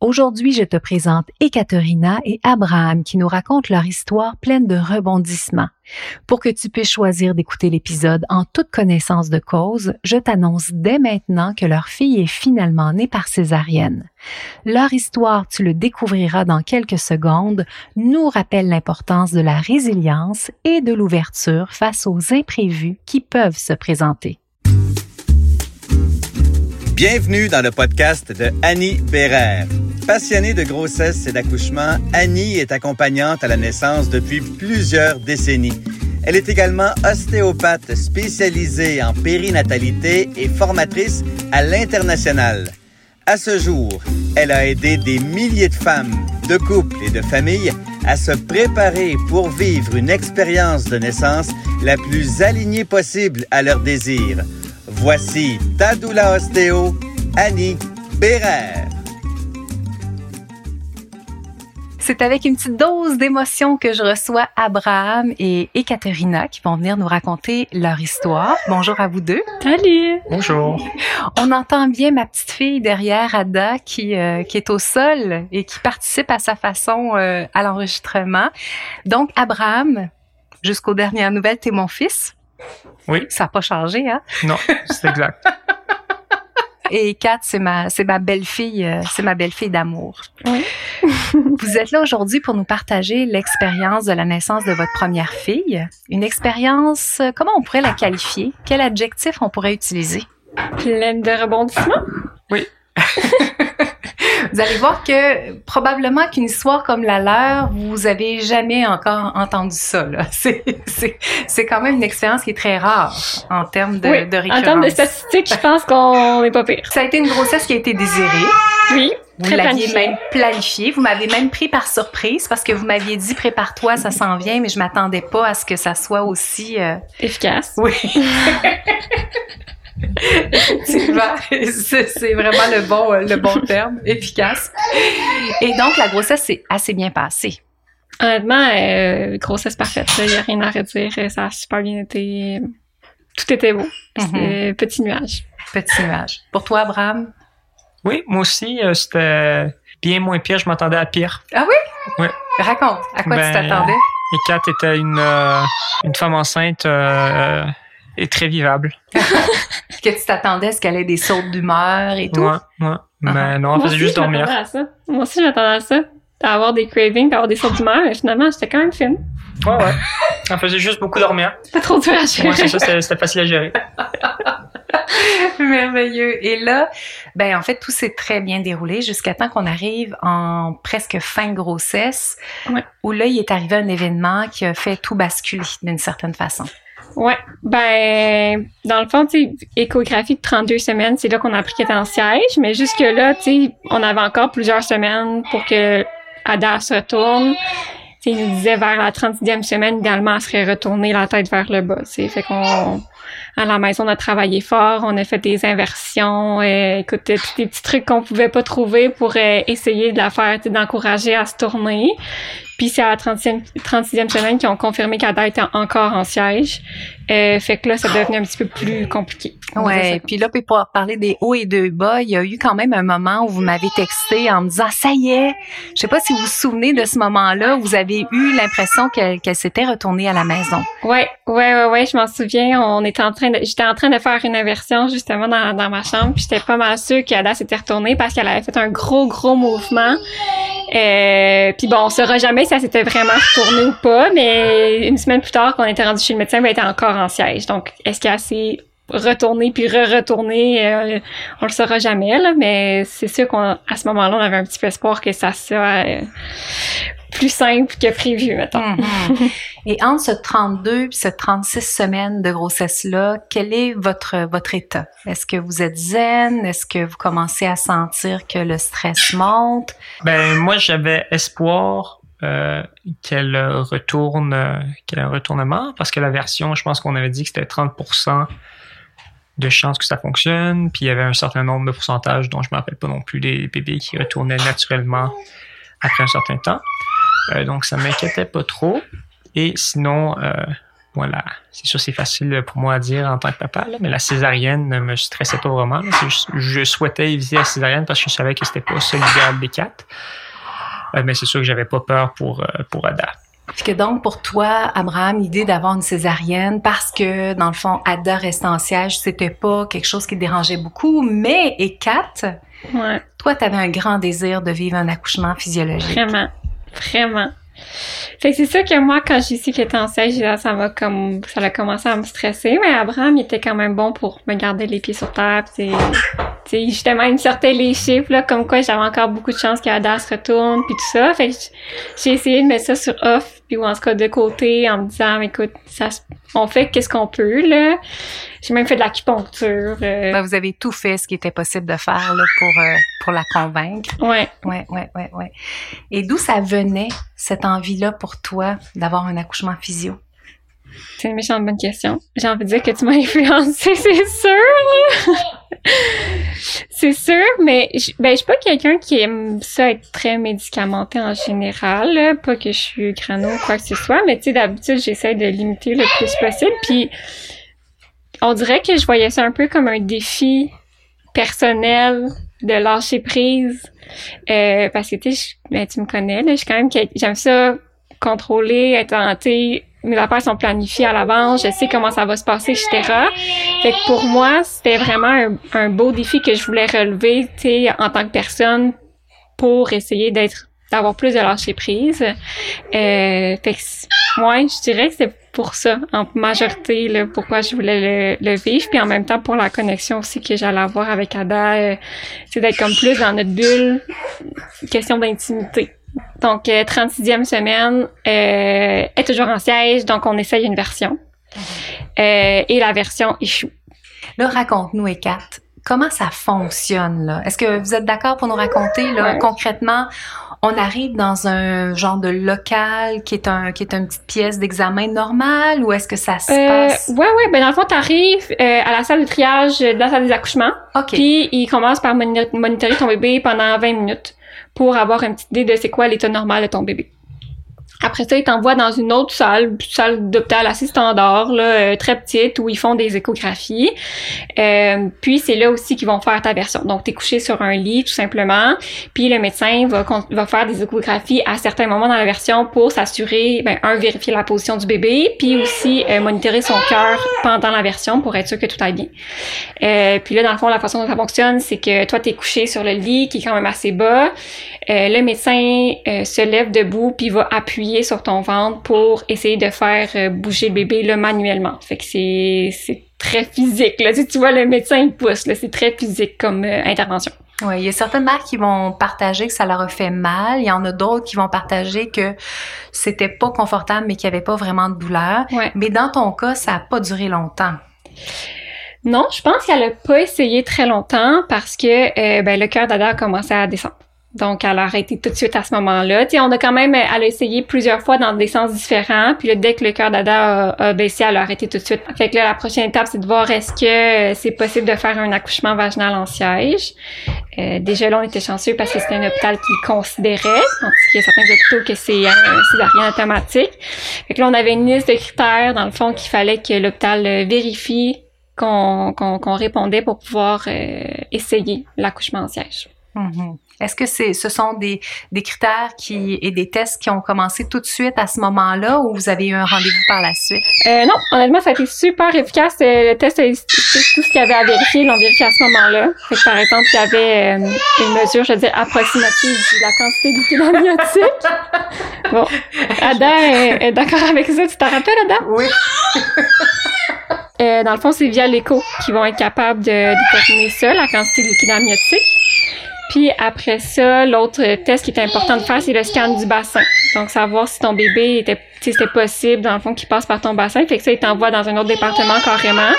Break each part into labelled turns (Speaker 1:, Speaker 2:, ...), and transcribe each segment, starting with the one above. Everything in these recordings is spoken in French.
Speaker 1: Aujourd'hui, je te présente Ekaterina et Abraham qui nous racontent leur histoire pleine de rebondissements. Pour que tu puisses choisir d'écouter l'épisode en toute connaissance de cause, je t'annonce dès maintenant que leur fille est finalement née par césarienne. Leur histoire, tu le découvriras dans quelques secondes, nous rappelle l'importance de la résilience et de l'ouverture face aux imprévus qui peuvent se présenter.
Speaker 2: Bienvenue dans le podcast de Annie Bérère. Passionnée de grossesse et d'accouchement, Annie est accompagnante à la naissance depuis plusieurs décennies. Elle est également ostéopathe spécialisée en périnatalité et formatrice à l'international. À ce jour, elle a aidé des milliers de femmes, de couples et de familles à se préparer pour vivre une expérience de naissance la plus alignée possible à leurs désirs. Voici Tadoula Ostéo, Annie Bérère.
Speaker 1: C'est avec une petite dose d'émotion que je reçois Abraham et Ekaterina qui vont venir nous raconter leur histoire. Bonjour à vous deux.
Speaker 3: Salut.
Speaker 4: Bonjour.
Speaker 1: On entend bien ma petite fille derrière, Ada, qui, euh, qui est au sol et qui participe à sa façon euh, à l'enregistrement. Donc, Abraham, jusqu'aux dernières nouvelles, t'es mon fils.
Speaker 4: Oui.
Speaker 1: Ça n'a pas changé, hein?
Speaker 4: Non, c'est exact.
Speaker 1: Et Kat, c'est ma, c'est ma belle-fille, euh, c'est ma belle-fille d'amour.
Speaker 3: Oui.
Speaker 1: Vous êtes là aujourd'hui pour nous partager l'expérience de la naissance de votre première fille. Une expérience, euh, comment on pourrait la qualifier? Quel adjectif on pourrait utiliser?
Speaker 3: Pleine de rebondissements?
Speaker 4: Oui.
Speaker 1: Vous allez voir que probablement qu'une histoire comme la leur, vous avez jamais encore entendu ça. Là. C'est, c'est, c'est quand même une expérience qui est très rare en termes de,
Speaker 3: oui.
Speaker 1: de récurrence.
Speaker 3: En termes de statistiques, je pense qu'on n'est pas pire.
Speaker 1: Ça a été une grossesse qui a été désirée.
Speaker 3: Oui.
Speaker 1: Vous l'aviez même planifié. Vous m'avez même pris par surprise parce que vous m'aviez dit prépare-toi, ça s'en vient, mais je m'attendais pas à ce que ça soit aussi. euh,
Speaker 3: Efficace.
Speaker 1: Oui. Effectivement, c'est vraiment le bon, euh, le bon terme, efficace. Et donc, la grossesse s'est assez bien passée.
Speaker 3: Honnêtement, euh, grossesse parfaite. Il n'y a rien à redire. Ça a super bien été. Tout était beau.
Speaker 1: Mhm.
Speaker 3: C'est Petit nuage.
Speaker 1: Petit nuage. Pour toi, Abraham?
Speaker 4: Oui, moi aussi, euh, c'était bien moins pire. Je m'attendais à pire.
Speaker 1: Ah oui?
Speaker 4: Oui.
Speaker 1: Raconte, à quoi tu
Speaker 4: Ben,
Speaker 1: t'attendais?
Speaker 4: Et Kat était une, euh, une femme enceinte et très vivable.
Speaker 1: Que tu t'attendais à ce qu'elle ait des sautes d'humeur et tout?
Speaker 4: Ouais, ouais. Mais non, elle
Speaker 3: Moi
Speaker 4: faisait
Speaker 3: aussi,
Speaker 4: juste
Speaker 3: je
Speaker 4: dormir.
Speaker 3: m'attendais à ça. Moi aussi, je m'attendais à ça. À avoir des cravings, à avoir des sauts d'humeur. Mais finalement, j'étais quand même fine.
Speaker 4: Ouais, ouais. Elle faisait juste beaucoup dormir.
Speaker 3: Pas trop dur à gérer.
Speaker 4: Ouais, c'est ça, c'était c'était facile à gérer.
Speaker 1: Merveilleux. Et là, ben en fait, tout s'est très bien déroulé jusqu'à temps qu'on arrive en presque fin de grossesse,
Speaker 3: Ouais.
Speaker 1: où là, il est arrivé un événement qui a fait tout basculer d'une certaine façon.
Speaker 3: Ouais, ben dans le fond, tu échographie de 32 semaines, c'est là qu'on a appris qu'elle était en siège, mais jusque là, tu on avait encore plusieurs semaines pour que Ada se retourne. Tu sais, il nous disait vers la 36e semaine, idéalement, elle serait retournée la tête vers le bas. tu sais. Fait qu'on à la maison, on a travaillé fort, on a fait des inversions, euh, écoute, tous des petits trucs qu'on pouvait pas trouver pour euh, essayer de la faire, d'encourager à se tourner. Puis c'est à la 30e, 36e semaine qu'ils ont confirmé qu'Ada était encore en siège. Euh, fait que là, ça devenait un petit peu plus compliqué.
Speaker 1: Ouais. Puis là, puis pour parler des hauts et des bas, il y a eu quand même un moment où vous m'avez texté en me disant ça y est. Je sais pas si vous vous souvenez de ce moment-là où vous avez eu l'impression qu'elle s'était retournée à la maison.
Speaker 3: Ouais, ouais, ouais, ouais, je m'en souviens. On était en train j'étais en train de faire une inversion justement dans, dans ma chambre, puis j'étais pas mal sûre qu'Ada s'était retournée parce qu'elle avait fait un gros, gros mouvement. Euh, puis bon, on saura jamais si elle s'était vraiment retournée ou pas, mais une semaine plus tard, quand on était rendu chez le médecin, ben, elle était encore en siège. Donc, est-ce qu'elle s'est retournée puis re-retournée, euh, on le saura jamais, là, mais c'est sûr qu'à ce moment-là, on avait un petit peu espoir que ça soit euh, plus simple que prévu, mettons.
Speaker 1: Mhm. Et entre ce 32 et ce 36 semaines de grossesse-là, quel est votre, votre état? Est-ce que vous êtes zen? Est-ce que vous commencez à sentir que le stress monte?
Speaker 4: Ben, moi, j'avais espoir euh, qu'elle retourne, euh, qu'elle ait un retournement, parce que la version, je pense qu'on avait dit que c'était 30% de chances que ça fonctionne, puis il y avait un certain nombre de pourcentages dont je ne me rappelle pas non plus des bébés qui retournaient naturellement après un certain temps. Euh, donc, ça m'inquiétait pas trop. Et sinon, voilà, c'est sûr, c'est facile pour moi à dire en tant que papa, mais la césarienne ne me stressait pas vraiment. je souhaitais éviter la césarienne parce que je savais que c'était pas ça des quatre. Euh, mais c'est sûr que j'avais pas peur pour, euh, pour Ada.
Speaker 1: Puis que donc, pour toi, Abraham, l'idée d'avoir une césarienne, parce que, dans le fond, Ada restait en siège, c'était pas quelque chose qui te dérangeait beaucoup, mais, et Kat,
Speaker 3: ouais.
Speaker 1: toi, tu avais un grand désir de vivre un accouchement physiologique.
Speaker 3: Vraiment. Vraiment. C'est sûr que moi, quand j'ai su qu'il était en siège, ça m'a comme, ça a commencé à me stresser, mais Abraham, il était quand même bon pour me garder les pieds sur terre, tu sais, justement, il me sortait les chiffres, là, comme quoi j'avais encore beaucoup de chance qu'Ada se retourne, puis tout ça. Fait que j'ai essayé de mettre ça sur off, puis ou en tout cas de côté, en me disant, écoute, ça, on fait qu'est-ce qu'on peut, là. J'ai même fait de l'acupuncture. Euh.
Speaker 1: Ben, vous avez tout fait ce qui était possible de faire, là, pour, euh, pour la convaincre.
Speaker 3: Ouais.
Speaker 1: Ouais, ouais, ouais, ouais. Et d'où ça venait, cette envie-là pour toi d'avoir un accouchement physio?
Speaker 3: C'est une méchante bonne question. J'ai envie de dire que tu m'as influencé, c'est sûr. c'est sûr, mais je, ben, suis pas quelqu'un qui aime ça être très médicamenté en général. Pas que je suis grano ou quoi que ce soit, mais tu sais, d'habitude, j'essaie de limiter le plus possible. Puis, on dirait que je voyais ça un peu comme un défi personnel de lâcher prise. Euh, parce que, tu sais, ben, tu me connais, là, je suis quand même... J'aime ça contrôler, être en, mes affaires sont planifiées à l'avance, je sais comment ça va se passer, etc. Fait que pour moi, c'était vraiment un, beau défi que je voulais relever, tu sais, en tant que personne pour essayer d'être d'avoir plus de lâcher prise. Euh, fait que, ouais, je dirais que c'est pour ça, en majorité, là, pourquoi je voulais le, vivre, puis en même temps pour la connexion aussi que j'allais avoir avec Ada, euh, c'est d'être comme plus dans notre bulle, question d'intimité. Donc, 36e euh, semaine euh, est toujours en siège, donc on essaye une version. Euh, et la version échoue.
Speaker 1: Là, raconte-nous, Ekat, comment ça fonctionne, là? Est-ce que vous êtes d'accord pour nous raconter, là, concrètement, on arrive dans un genre de local qui est un qui est une petite pièce d'examen normale ou est-ce que ça se passe?
Speaker 3: Ouais ouais, ben dans le fond tu arrives à la salle de triage de la salle des accouchements.
Speaker 1: OK.
Speaker 3: Puis ils commencent par monitorer ton bébé pendant 20 minutes pour avoir une petite idée de c'est quoi l'état normal de ton bébé. Après ça, ils t'envoient dans une autre salle, salle d'hôpital assez standard, là, euh, très petite, où ils font des échographies. Euh, puis c'est là aussi qu'ils vont faire ta version. Donc, tu es couché sur un lit, tout simplement. Puis le médecin va, va faire des échographies à certains moments dans la version pour s'assurer, ben, un, vérifier la position du bébé, puis aussi euh, monitorer son cœur pendant la version pour être sûr que tout aille bien. Euh, puis là, dans le fond, la façon dont ça fonctionne, c'est que toi, tu es couché sur le lit, qui est quand même assez bas. le médecin se lève debout, puis va appuyer sur ton ventre pour essayer de faire euh, bouger le bébé là, manuellement. Fait que c'est, c'est très physique. Là. Tu, tu vois, le médecin il pousse. Là, c'est très physique comme euh, intervention.
Speaker 1: Oui, il y a certaines mères qui vont partager que ça leur a fait mal. Il y en a d'autres qui vont partager que c'était pas confortable, mais qu'il n'y avait pas vraiment de douleur. Mais dans ton cas, ça n'a pas duré longtemps.
Speaker 3: Non, je pense qu'elle n'a pas essayé très longtemps parce que euh, ben, le cœur d'Ada a commencé à descendre. Donc, elle a arrêté tout de suite à ce moment-là. On a quand même, elle a essayé plusieurs fois dans des sens différents. Puis là, dès que le cœur d'Ada a, baissé, elle a arrêté tout de suite. Fait que là, la prochaine étape, c'est de voir est-ce que c'est possible de faire un accouchement vaginal en siège. Euh, déjà là, on était chanceux parce que c'était un hôpital qui considérait, qu'il y certains hôpitaux que c'est un césarien automatique. Fait que là, on avait une liste de critères, dans le fond, qu'il fallait que l'hôpital vérifie qu'on répondait pour pouvoir euh, essayer l'accouchement en siège.
Speaker 1: Mm-hmm. Est-ce que c'est, ce sont des, des critères qui, et des tests qui ont commencé tout de suite à ce moment-là ou vous avez eu un rendez-vous par la suite?
Speaker 3: Euh, non, honnêtement, ça a été super efficace. Euh, le test, tout ce qu'il y avait à vérifier, l'ont vérifié à ce moment-là. par exemple, il y avait euh, une mesure, je veux dire, approximative de la quantité de amniotique. bon, Ada est, d'accord avec ça. Tu t'en rappelles, Ada?
Speaker 1: Oui.
Speaker 3: Euh, dans le fond, c'est via l'écho qu'ils vont être capables de déterminer ça, la quantité de liquide amniotique. Puis après ça, l'autre test qui est important de faire, c'est le scan du bassin. Donc, savoir si ton bébé était, si c'était possible, dans le fond, qu'il passe par ton bassin. Fait que ça, il t'envoie dans un autre département carrément.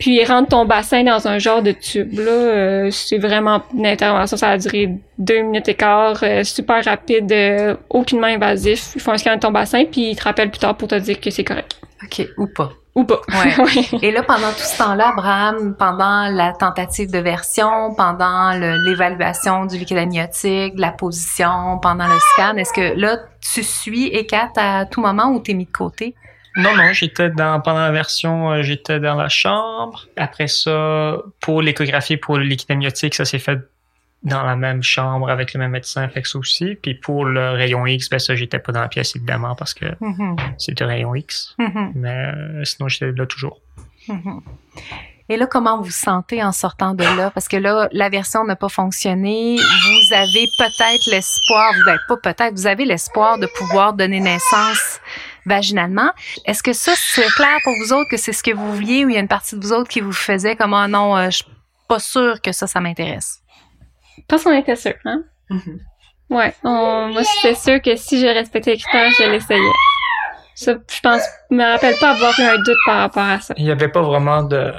Speaker 3: Puis il rentre ton bassin dans un genre de tube. Là, euh, c'est vraiment une intervention, ça a duré deux minutes et quart, euh, super rapide, euh, aucunement invasif. Ils font un scan de ton bassin, puis ils te rappellent plus tard pour te dire que c'est correct.
Speaker 1: OK, ou pas.
Speaker 3: Ou pas.
Speaker 1: Ouais. Et là, pendant tout ce temps-là, Abraham, pendant la tentative de version, pendant l'évaluation du liquide amniotique, la position, pendant le scan, est-ce que là, tu suis ECAT à tout moment ou t'es mis de côté?
Speaker 4: Non, non, j'étais dans, pendant la version, euh, j'étais dans la chambre. Après ça, pour l'échographie, pour le liquide amniotique, ça s'est fait dans la même chambre avec le même médecin, fait que ça aussi. Puis pour le rayon X, ben ça, j'étais pas dans la pièce, évidemment, parce que
Speaker 1: Mhm.
Speaker 4: c'était rayon X.
Speaker 1: Mhm.
Speaker 4: Mais euh, sinon, j'étais là toujours.
Speaker 1: Mhm. Et là, comment vous vous sentez en sortant de là? Parce que là, la version n'a pas fonctionné. Vous avez peut-être l'espoir, ben pas peut-être, vous avez l'espoir de pouvoir donner naissance vaginalement. Est-ce que ça, c'est clair pour vous autres que c'est ce que vous vouliez ou il y a une partie de vous autres qui vous faisait comme, ah non, euh, je suis pas sûre que ça, ça m'intéresse?
Speaker 3: Parce qu'on était sûr, hein? Ouais, on- moi, j'étais sûre que si je respectais les critères, je l'essayais. Ça, je pense, je me rappelle pas avoir eu un doute par rapport à ça.
Speaker 4: Il n'y avait pas vraiment de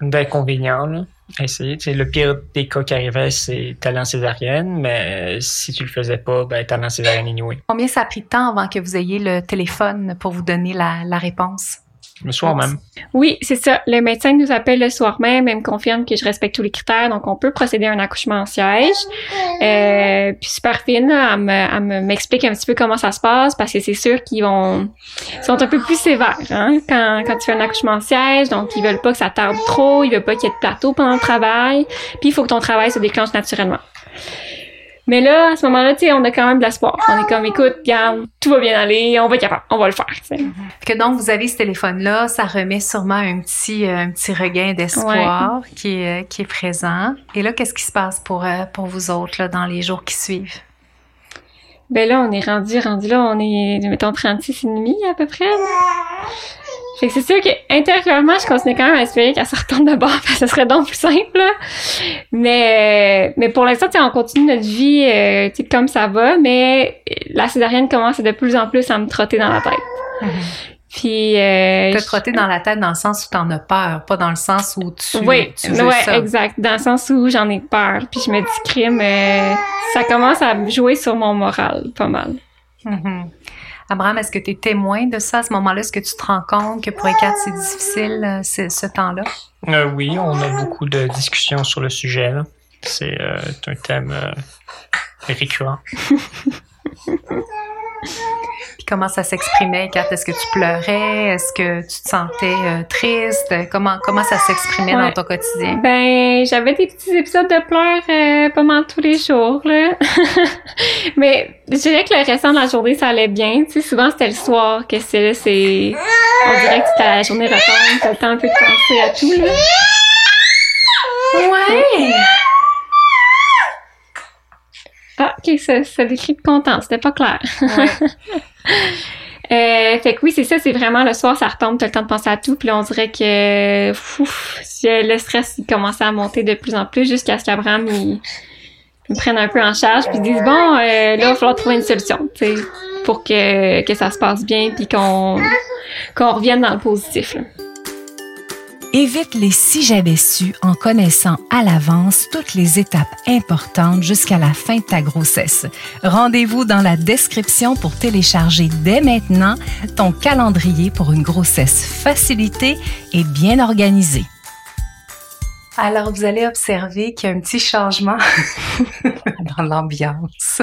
Speaker 4: d'inconvénients là, à essayer. Le pire des cas qui arrivait, c'est talent césarienne, mais si tu le faisais pas, ben talent césarienne anyway.
Speaker 1: Combien ça a pris de temps avant que vous ayez le téléphone pour vous donner la, la réponse?
Speaker 4: Le soir même.
Speaker 3: Oui, c'est ça. Le médecin nous appelle le soir même et me confirme que je respecte tous les critères, donc on peut procéder à un accouchement en siège. Euh, puis super fine, elle me- elle me- m'explique un petit peu comment ça se passe parce que c'est sûr qu'ils vont sont un peu plus sévères hein, quand, quand tu fais un accouchement en siège, donc ils veulent pas que ça tarde trop, ils veulent pas qu'il y ait de plateau pendant le travail, puis il faut que ton travail se déclenche naturellement. Mais là, à ce moment-là, tu sais, on a quand même de l'espoir. On est comme, écoute, regarde, tout va bien aller, on va être capable, on va le faire.
Speaker 1: Que donc, vous avez ce téléphone-là, ça remet sûrement un petit, euh, un petit regain d'espoir qui, est, euh, qui est présent. Et là, qu'est-ce qui se passe pour, euh, pour vous autres là, dans les jours qui suivent?
Speaker 3: Ben là, on est rendu, rendu là, on est, mettons, 36 et demi à peu près. là. Fait que c'est sûr que intérieurement, je continue quand même à espérer qu'elle se retourne de bord, parce que ce serait donc plus simple. là. Mais, mais pour l'instant, tu sais, on continue notre vie euh, tu sais, comme ça va, mais la césarienne commence de plus en plus à me trotter dans la tête. Puis, euh,
Speaker 1: Te
Speaker 3: je-
Speaker 1: trotter dans la tête dans le sens où t'en as peur, pas dans le sens où tu,
Speaker 3: oui,
Speaker 1: tu veux
Speaker 3: ouais,
Speaker 1: ça.
Speaker 3: exact. Dans le sens où j'en ai peur. Puis je me dis, crime, euh, ça commence à jouer sur mon moral, pas mal.
Speaker 1: Mhm. Abraham, est-ce que tu es témoin de ça à ce moment-là? Est-ce que tu te rends compte que pour Ekat, c'est difficile euh, ce, ce temps-là?
Speaker 4: Euh, oui, on a beaucoup de discussions sur le sujet. là. C'est euh, un thème euh, récurrent.
Speaker 1: Puis comment ça s'exprimait, Kat? Est-ce que tu pleurais? Est-ce que tu te sentais euh, triste? Comment, comment ça s'exprimait
Speaker 3: Ouais.
Speaker 1: dans ton quotidien?
Speaker 3: Ben, j'avais des petits épisodes de pleurs euh, pas mal tous les jours, là. Mais je dirais que le restant de la journée, ça allait bien. Tu sais, souvent, c'était le soir que c'est, c'est... On dirait que c'était la journée retombe, t'as le temps un peu de penser à tout, là.
Speaker 1: Ouais!
Speaker 3: Ah, ok, ça, ça décrit content, c'était pas clair.
Speaker 1: Ouais.
Speaker 3: Euh, fait que oui, c'est ça, c'est vraiment le soir, ça retombe, t'as le temps de penser à tout, puis là, on dirait que ouf, le stress il commençait à monter de plus en plus jusqu'à ce qu'Abraham il, prenne un peu en charge, puis il dise bon, euh, là, il va falloir trouver une solution, tu sais, pour que, que ça se passe bien, puis qu'on qu'on revienne dans le positif. Là.
Speaker 1: Évite les si j'avais su en connaissant à l'avance toutes les étapes importantes jusqu'à la fin de ta grossesse. Rendez-vous dans la description pour télécharger dès maintenant ton calendrier pour une grossesse facilitée et bien organisée. Alors, vous allez observer qu'il y a un petit changement dans l'ambiance.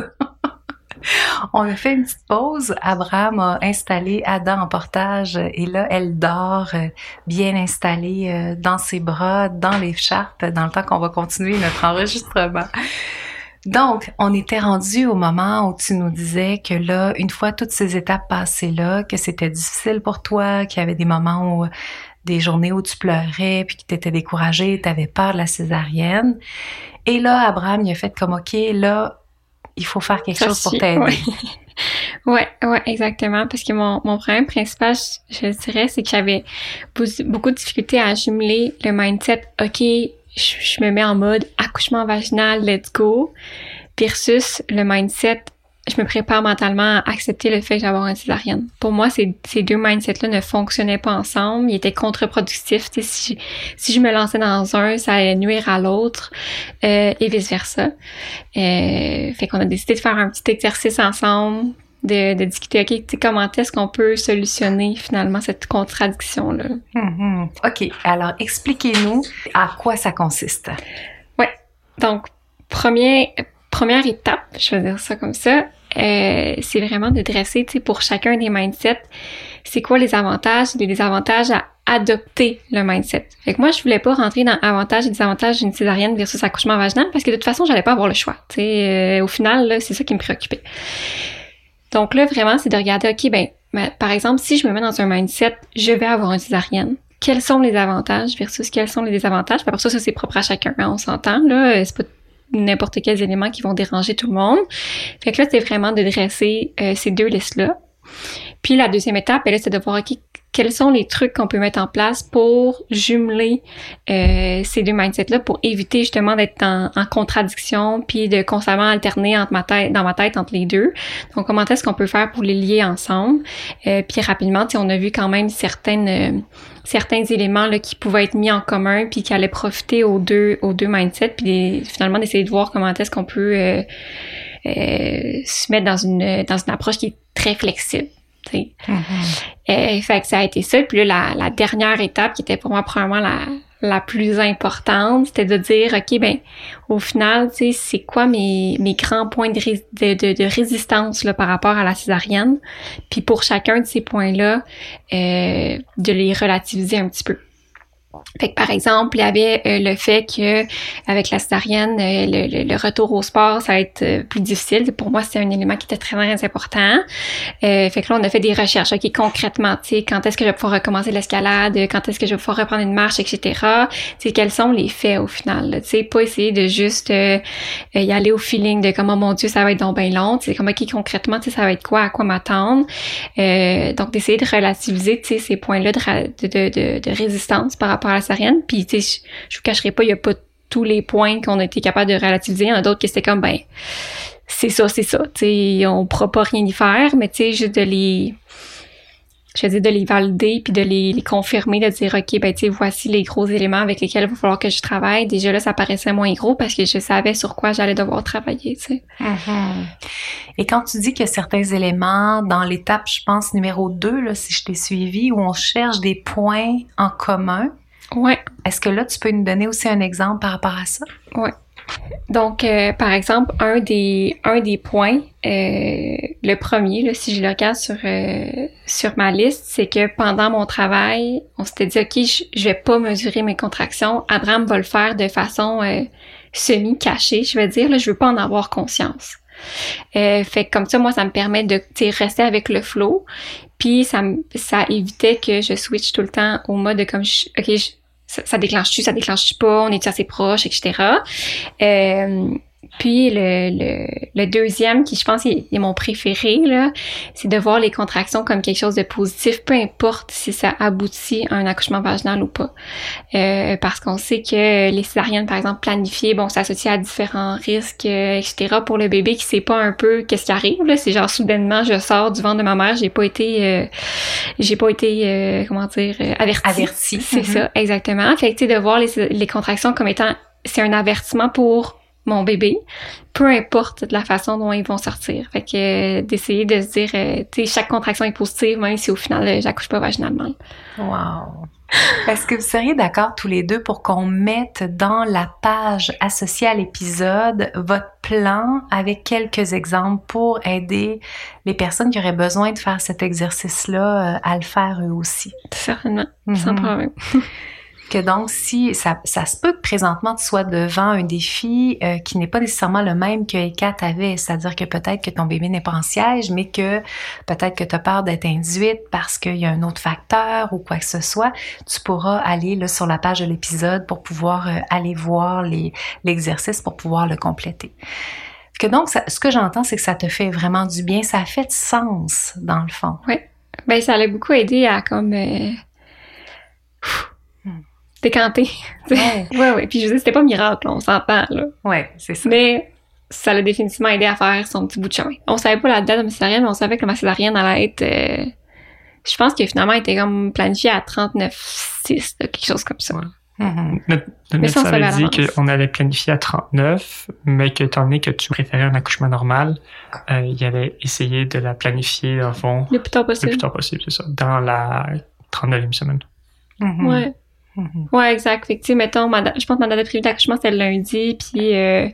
Speaker 1: On a fait une petite pause. Abraham a installé Ada en portage et là, elle dort euh, bien installée euh, dans ses bras, dans l'écharpe, dans le temps qu'on va continuer notre enregistrement. Donc, on était rendu au moment où tu nous disais que là, une fois toutes ces étapes passées là, que c'était difficile pour toi, qu'il y avait des moments où des journées où tu pleurais, puis que tu étais découragée, tu avais peur de la césarienne. Et là, Abraham, il a fait comme, OK, là, il faut faire quelque chose pour t'aider.
Speaker 3: Ouais. ouais, ouais, exactement. Parce que mon, mon problème principal, je, je dirais, c'est que j'avais beaucoup de difficultés à jumeler le mindset, OK, je, je me mets en mode accouchement vaginal, let's go, versus le mindset, je me prépare mentalement à accepter le fait que j'avais une césarienne. Pour moi, ces, ces deux mindsets-là ne fonctionnaient pas ensemble. Ils étaient contre-productifs. Tu sais, Si, si je me lançais dans un, ça allait nuire à l'autre euh, et vice-versa. Euh, fait qu'on a décidé de faire un petit exercice ensemble, de, de discuter, OK, comment est-ce qu'on peut solutionner finalement cette contradiction-là?
Speaker 1: Mhm. OK, alors expliquez-nous à quoi ça consiste.
Speaker 3: Donc, premier, première étape, je vais dire ça comme ça, euh, c'est vraiment de dresser, pour chacun des mindsets, c'est quoi les avantages? Et les désavantages à adopter le mindset. Fait que moi, je voulais pas rentrer dans avantages et désavantages d'une césarienne versus accouchement vaginal parce que de toute façon, j'allais pas avoir le choix. Tu sais, euh, au final, c'est ça qui me préoccupait. Donc là, vraiment, c'est de regarder, OK, ben, ben, par exemple, si je me mets dans un mindset, je vais avoir une césarienne, quels sont les avantages versus quels sont les désavantages? Puis après ça, ça c'est propre à chacun. Hein, on s'entend, là. C'est pas n'importe quels éléments qui vont déranger tout le monde. Fait que là, c'est vraiment de dresser euh, ces deux listes-là. Puis la deuxième étape, ben c'est de voir quels sont les trucs qu'on peut mettre en place pour jumeler euh, ces deux mindsets-là pour éviter justement d'être en, contradiction puis de constamment alterner entre ma tête, dans ma tête entre les deux. Donc, comment est-ce qu'on peut faire pour les lier ensemble? Euh, puis rapidement, on a vu quand même certaines euh, certains éléments là, qui pouvaient être mis en commun puis qui allaient profiter aux deux aux deux mindsets puis finalement d'essayer de voir comment est-ce qu'on peut euh, se mettre dans une dans une approche qui est très flexible. Mm-hmm. Euh, fait que ça a été ça. Puis là, la, dernière étape qui était pour moi probablement la, la plus importante, c'était de dire, OK, ben, au final, tu sais, c'est quoi mes, mes grands points de, de, de, résistance là, par rapport à la césarienne? Puis pour chacun de ces points-là, euh, de les relativiser un petit peu. Fait que par exemple, il y avait euh, le fait que avec la césarienne, euh, le, retour au sport, ça va être euh, plus difficile. Pour moi, c'est un élément qui était très, très important. fait que là, on a fait des recherches. OK, concrètement, tu sais, quand est-ce que je vais pouvoir recommencer l'escalade, quand est-ce que je vais pouvoir reprendre une marche, etc. Tu quels sont les faits au final? Tu sais, pas essayer de juste y aller au feeling de comment, oh mon Dieu, ça va être donc bien long. Tu sais, comme, OK, concrètement, tu sais, ça va être quoi, à quoi m'attendre? donc, d'essayer de relativiser, tu sais, ces points-là de, de, de, de résistance par rapport à la sarienne. Puis, tu sais, je vous cacherai pas, il y a pas tous les points qu'on a été capable de relativiser. Il y en a d'autres qui c'était comme, ben, c'est ça, c'est ça. Tu sais, on pourra pas rien y faire, mais tu sais, juste de les, je de les valider puis de les, confirmer, de dire, OK, ben, tu sais, voici les gros éléments avec lesquels il va falloir que je travaille. Déjà là, ça paraissait moins gros parce que je savais sur quoi j'allais devoir travailler, tu sais.
Speaker 1: Mm-hmm. Et quand tu dis a certains éléments dans l'étape, je pense, numéro 2, là, si je t'ai suivi, où on cherche des points en commun,
Speaker 3: Ouais.
Speaker 1: Est-ce que là, tu peux nous donner aussi un exemple par rapport à ça?
Speaker 3: Ouais. Donc, euh, par exemple, un des, un des points, euh, le premier, là, si je le regarde sur, euh, sur ma liste, c'est que pendant mon travail, on s'était dit, OK, je, je, vais pas mesurer mes contractions. Abraham va le faire de façon semi-cachée, je veux dire. Là, je veux pas en avoir conscience. fait que comme ça, moi, ça me permet de rester avec le flow. Puis ça, ça évitait que je switch tout le temps au mode de comme, ok, ça, ça déclenche-tu, ça déclenche-tu pas, on est assez proche, etc. puis le, le, le, deuxième, qui je pense est, est mon préféré, là, c'est de voir les contractions comme quelque chose de positif, peu importe si ça aboutit à un accouchement vaginal ou pas. Euh, parce qu'on sait que les césariennes, par exemple, planifiées, bon, s'associent à différents risques, euh, etc. pour le bébé qui sait pas un peu qu'est-ce qui arrive. Là. C'est genre soudainement, je sors du ventre de ma mère, j'ai pas été, euh, j'ai pas été, comment dire, avertie.
Speaker 1: Avertie.
Speaker 3: C'est mm-hmm. ça, exactement. Fait que, tu sais, de voir les, les contractions comme étant, c'est un avertissement pour mon bébé, peu importe la façon dont ils vont sortir. Fait que euh, d'essayer de se dire, euh, tu sais, chaque contraction est positive, même si au final, euh, j'accouche pas vaginalement.
Speaker 1: Wow! Est-ce que vous seriez d'accord tous les deux pour qu'on mette dans la page associée à l'épisode votre plan avec quelques exemples pour aider les personnes qui auraient besoin de faire cet exercice-là à le faire eux aussi?
Speaker 3: Certainement, sans mhm. problème.
Speaker 1: que donc si ça, ça se peut que présentement tu sois devant un défi euh, qui n'est pas nécessairement le même que Eka avait, c'est-à-dire que peut-être que ton bébé n'est pas en siège, mais que peut-être que tu as peur d'être induite parce qu'il y a un autre facteur ou quoi que ce soit, tu pourras aller là, sur la page de l'épisode pour pouvoir euh, aller voir l'exercice pour pouvoir le compléter. Que donc, ce que j'entends, c'est que ça te fait vraiment du bien, ça a fait sens dans le fond.
Speaker 3: Oui. Ben, ça l'a beaucoup aidé à comme euh, décanté. Ouais. ouais, ouais. Puis je veux c'était pas miracle, on s'entend, là.
Speaker 1: Ouais, c'est ça.
Speaker 3: Mais ça l'a définitivement aidé à faire son petit bout de chemin. On savait pas la date de ma césarienne, mais on savait que ma césarienne allait être... Euh, je pense que finalement, elle était comme planifiée à 39,6, quelque chose comme ça.
Speaker 4: Mm-hmm. Notre, médecin avait dit qu'on allait planifier à 39, mais que étant donné que tu préférais un accouchement normal, euh, il allait essayer de la planifier, en fond...
Speaker 3: Le plus tard possible.
Speaker 4: Le plus tard possible, c'est ça. Dans la 39e semaine.
Speaker 3: Mm-hmm. Ouais. Mhm. Ouais, exact. Fait que, mettons, je pense que ma date prévue d'accouchement, c'était le lundi, puis euh,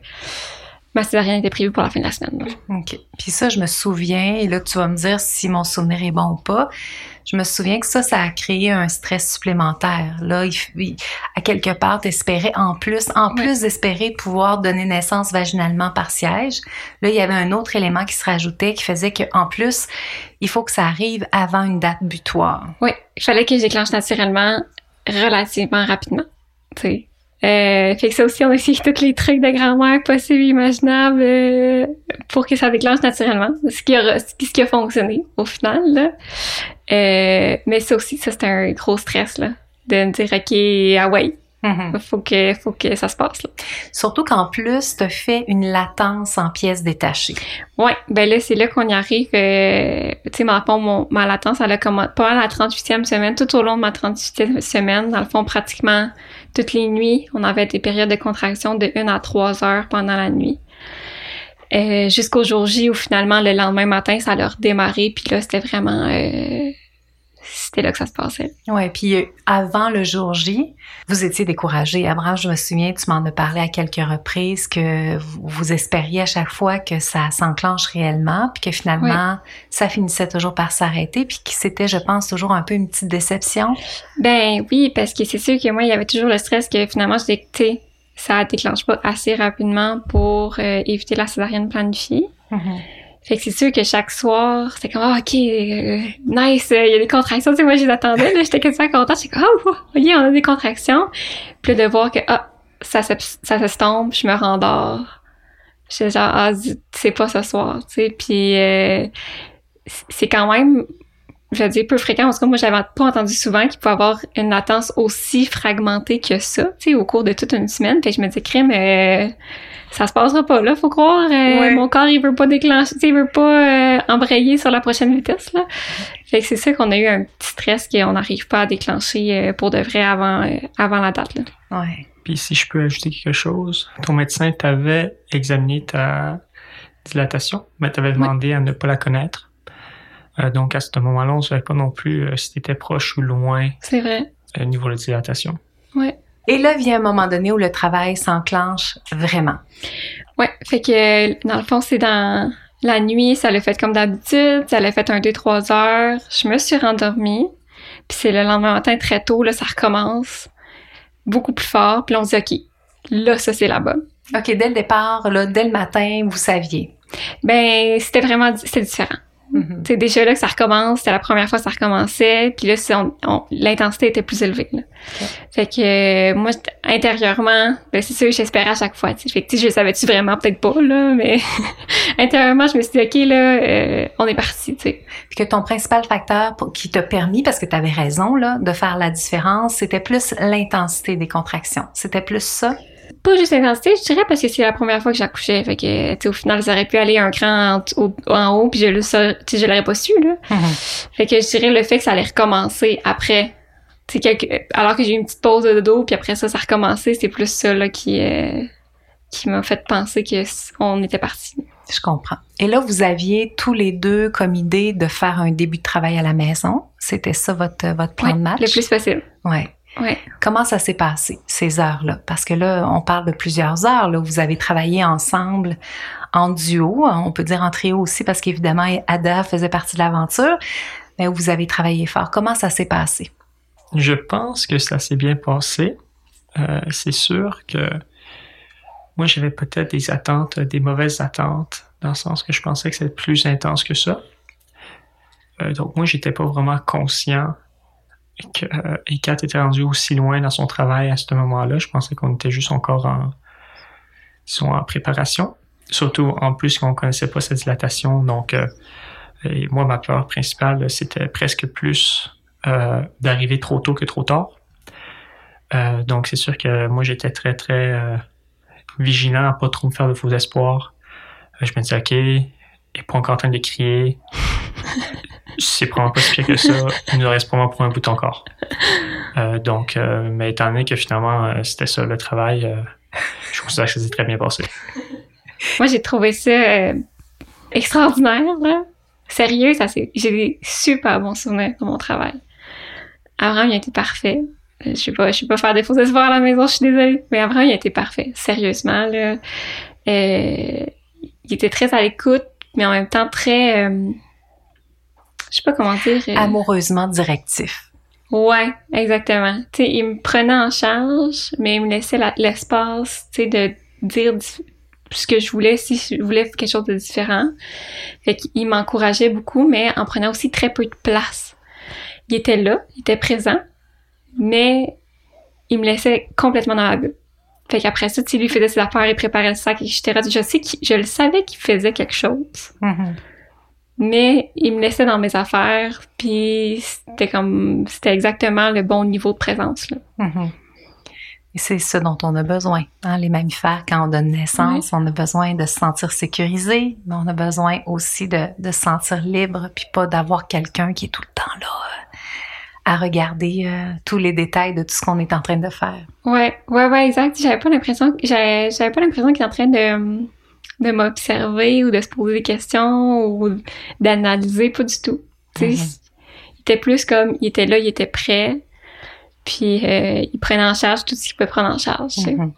Speaker 3: ma césarienne était prévue pour la fin de la semaine. là.
Speaker 1: OK. Puis ça, je me souviens, et là, tu vas me dire si mon souvenir est bon ou pas. Je me souviens que ça, ça a créé un stress supplémentaire. Là, il, il- à quelque part, t'espérais en plus, en
Speaker 3: Ouais.
Speaker 1: plus d'espérer pouvoir donner naissance vaginalement par siège, là, il y avait un autre élément qui se rajoutait qui faisait que, en plus, il faut que ça arrive avant une date butoir.
Speaker 3: Oui, il fallait que je déclenche naturellement relativement rapidement. Sais. Euh, fait que ça aussi, on a essayé tous les trucs de grand-mère possibles imaginables euh, pour que ça déclenche naturellement. Ce qui, a, ce qui- a fonctionné au final. Là. Euh, mais ça aussi, ça c'était un gros stress là, de me dire ok, ah faut que faut que ça se passe. Là.
Speaker 1: Surtout qu'en plus, tu fait une latence en pièces détachées.
Speaker 3: Ouais, ben là, c'est là qu'on y arrive. euh, tu sais, fond, mon, ma latence, elle a commencé pas à la 38e semaine, tout au long de ma 38e semaine. Dans le fond, pratiquement toutes les nuits, on avait des périodes de contraction de 1 à 3 heures pendant la nuit. Euh, Jusqu'au jour J où finalement, le lendemain matin, ça a redémarré. Puis là, c'était vraiment... euh, c'était là que ça se passait.
Speaker 1: Ouais, puis euh, avant le jour J, vous étiez découragé. Abraham, je me souviens, tu m'en as parlé à quelques reprises que vous, vous espériez à chaque fois que ça s'enclenche réellement, puis que finalement, ça finissait toujours par s'arrêter, puis que c'était, je pense, toujours un peu une petite déception.
Speaker 3: Ben oui, parce que c'est sûr que moi, il y avait toujours le stress que finalement, je dis, tu sais, ça déclenche pas assez rapidement pour euh, éviter la césarienne planifiée. Fait que c'est sûr que chaque soir, c'était comme, ah, ok, euh, nice, euh, il y a des contractions. Tu sais, moi, je les attendais, là, j'étais quasiment contente. J'étais comme, oh, ok, on a des contractions. Puis de voir que, ah, ça, s'es- ça s'estompe, je me rendors. J'étais genre, ah, c'est pas ce soir, tu sais. Puis euh, c'est quand même, je veux dire, peu fréquent. En tout cas, moi, j'avais pas entendu souvent qu'il pouvait avoir une latence aussi fragmentée que ça, tu sais, au cours de toute une semaine. Fait que je me dis, crème, euh, ça se passera pas là, faut croire. euh,
Speaker 1: Ouais.
Speaker 3: Mon corps, il veut pas déclencher, il veut pas euh, embrayer sur la prochaine vitesse, là. Fait que c'est ça qu'on a eu un petit stress qu'on n'arrive pas à déclencher euh, pour de vrai avant, euh, avant la date, là.
Speaker 1: Ouais.
Speaker 4: Puis si je peux ajouter quelque chose, ton médecin t'avait examiné ta dilatation, mais t'avait demandé à ne pas la connaître. Euh, donc à ce moment-là, on ne savait pas non plus euh, si t'étais proche ou loin
Speaker 3: C'est vrai.
Speaker 4: au niveau de la dilatation.
Speaker 3: Ouais.
Speaker 1: Et là vient un moment donné où le travail s'enclenche vraiment.
Speaker 3: Ouais, fait que dans le fond, c'est dans la nuit, ça l'a fait comme d'habitude, ça l'a fait un 2-3 heures. Je me suis rendormie, puis c'est le lendemain matin très tôt, là, ça recommence beaucoup plus fort, puis on se dit, OK, là, ça, c'est là-bas.
Speaker 1: OK, dès le départ, là, dès le matin, vous saviez.
Speaker 3: Ben, c'était vraiment, c'était différent. C'est déjà là que ça recommence, c'était la première fois que ça recommençait, puis là, l'intensité était plus élevée. Là. Fait que euh, moi, intérieurement, ben, c'est sûr, j'espérais à chaque fois. tu sais. Fait que je le savais-tu vraiment? Peut-être pas, là, mais intérieurement, je me suis dit, OK, là, euh, on est parti.
Speaker 1: Puis que ton principal facteur pour- qui t'a permis, parce que tu avais raison, là, de faire la différence, c'était plus l'intensité des contractions. C'était plus ça?
Speaker 3: Pas juste l'intensité, je dirais, parce que c'est la première fois que j'accouchais. Fait que, tu au final, ça aurait pu aller un cran en, au- en haut, puis je le je l'aurais pas su, là. Fait que je dirais le fait que ça allait recommencer après. Quelque- alors que j'ai eu une petite pause de dodo, puis après ça, ça a recommencé, c'est plus ça, là, qui, euh, qui m'a fait penser que on était parti.
Speaker 1: Je comprends. Et là, vous aviez tous les deux comme idée de faire un début de travail à la maison. C'était ça votre, votre plan
Speaker 3: Ouais,
Speaker 1: de match?
Speaker 3: le plus possible.
Speaker 1: Ouais.
Speaker 3: Ouais.
Speaker 1: Comment ça s'est passé, ces heures-là? Parce que là, on parle de plusieurs heures. Là, où vous avez travaillé ensemble en duo. On peut dire en trio aussi, parce qu'évidemment, Ada faisait partie de l'aventure. Mais où vous avez travaillé fort. Comment ça s'est passé?
Speaker 4: Je pense que ça s'est bien passé. Euh, c'est sûr que moi, j'avais peut-être des attentes, des mauvaises attentes, dans le sens que je pensais que c'était plus intense que ça. Euh, donc, moi, j'étais pas vraiment conscient que euh, Ekat était rendu aussi loin dans son travail à ce moment-là. Je pensais qu'on était juste encore en, en préparation. Surtout, en plus, qu'on connaissait pas cette dilatation. Donc, euh, moi, ma peur principale, c'était presque plus euh, d'arriver trop tôt que trop tard. Euh, donc, c'est sûr que moi, j'étais très, très euh, vigilant à pas trop me faire de faux espoirs. Euh, je me disais, OK, est pas encore en train de crier. c'est probablement pas si pire que ça. Il nous reste probablement pour un bout encore. Euh, donc, euh, mais étant donné que finalement, euh, c'était ça le travail, je considère que ça s'est très bien passé.
Speaker 3: Moi, j'ai trouvé ça extraordinaire, là. Sérieux, ça c'est. J'ai des super bons souvenirs de mon travail. Abraham, il a été parfait. Je pas, je sais pas faire des faux espoirs à la maison, je suis désolée. Mais Abraham, il a été parfait. Sérieusement, il était très à l'écoute, mais en même temps très, euh, je sais pas comment dire. euh,
Speaker 1: Amoureusement directif.
Speaker 3: Ouais, exactement. Tu sais, il me prenait en charge, mais il me laissait la- l'espace, tu sais, de dire di- ce que je voulais, si je voulais quelque chose de différent. Fait qu'il m'encourageait beaucoup, mais en prenant aussi très peu de place. Il était là, il était présent, mais il me laissait complètement dans la bulle. Fait qu'après ça, tu lui faisait ses affaires, il préparait le sac, etc. Je sais qu'il, je le savais qu'il faisait quelque chose
Speaker 1: Mhm.
Speaker 3: mais il me laissait dans mes affaires, puis c'était comme c'était exactement le bon niveau de présence là.
Speaker 1: Mhm. Et c'est ce dont on a besoin. hein, les mammifères, quand on donne naissance, on a besoin de se sentir sécurisé, mais on a besoin aussi de, de se sentir libre, puis pas d'avoir quelqu'un qui est tout le temps là euh, à regarder euh, tous les détails de tout ce qu'on est en train de faire.
Speaker 3: Ouais, ouais, ouais, exact. J'avais pas l'impression, j'avais, j'avais pas l'impression qu'il était en train de de m'observer ou de se poser des questions ou d'analyser, pas du tout.
Speaker 1: Mhm.
Speaker 3: il était plus comme, il était là, il était prêt, puis euh, il prenait en charge tout ce qu'il pouvait prendre en charge.
Speaker 1: Mhm.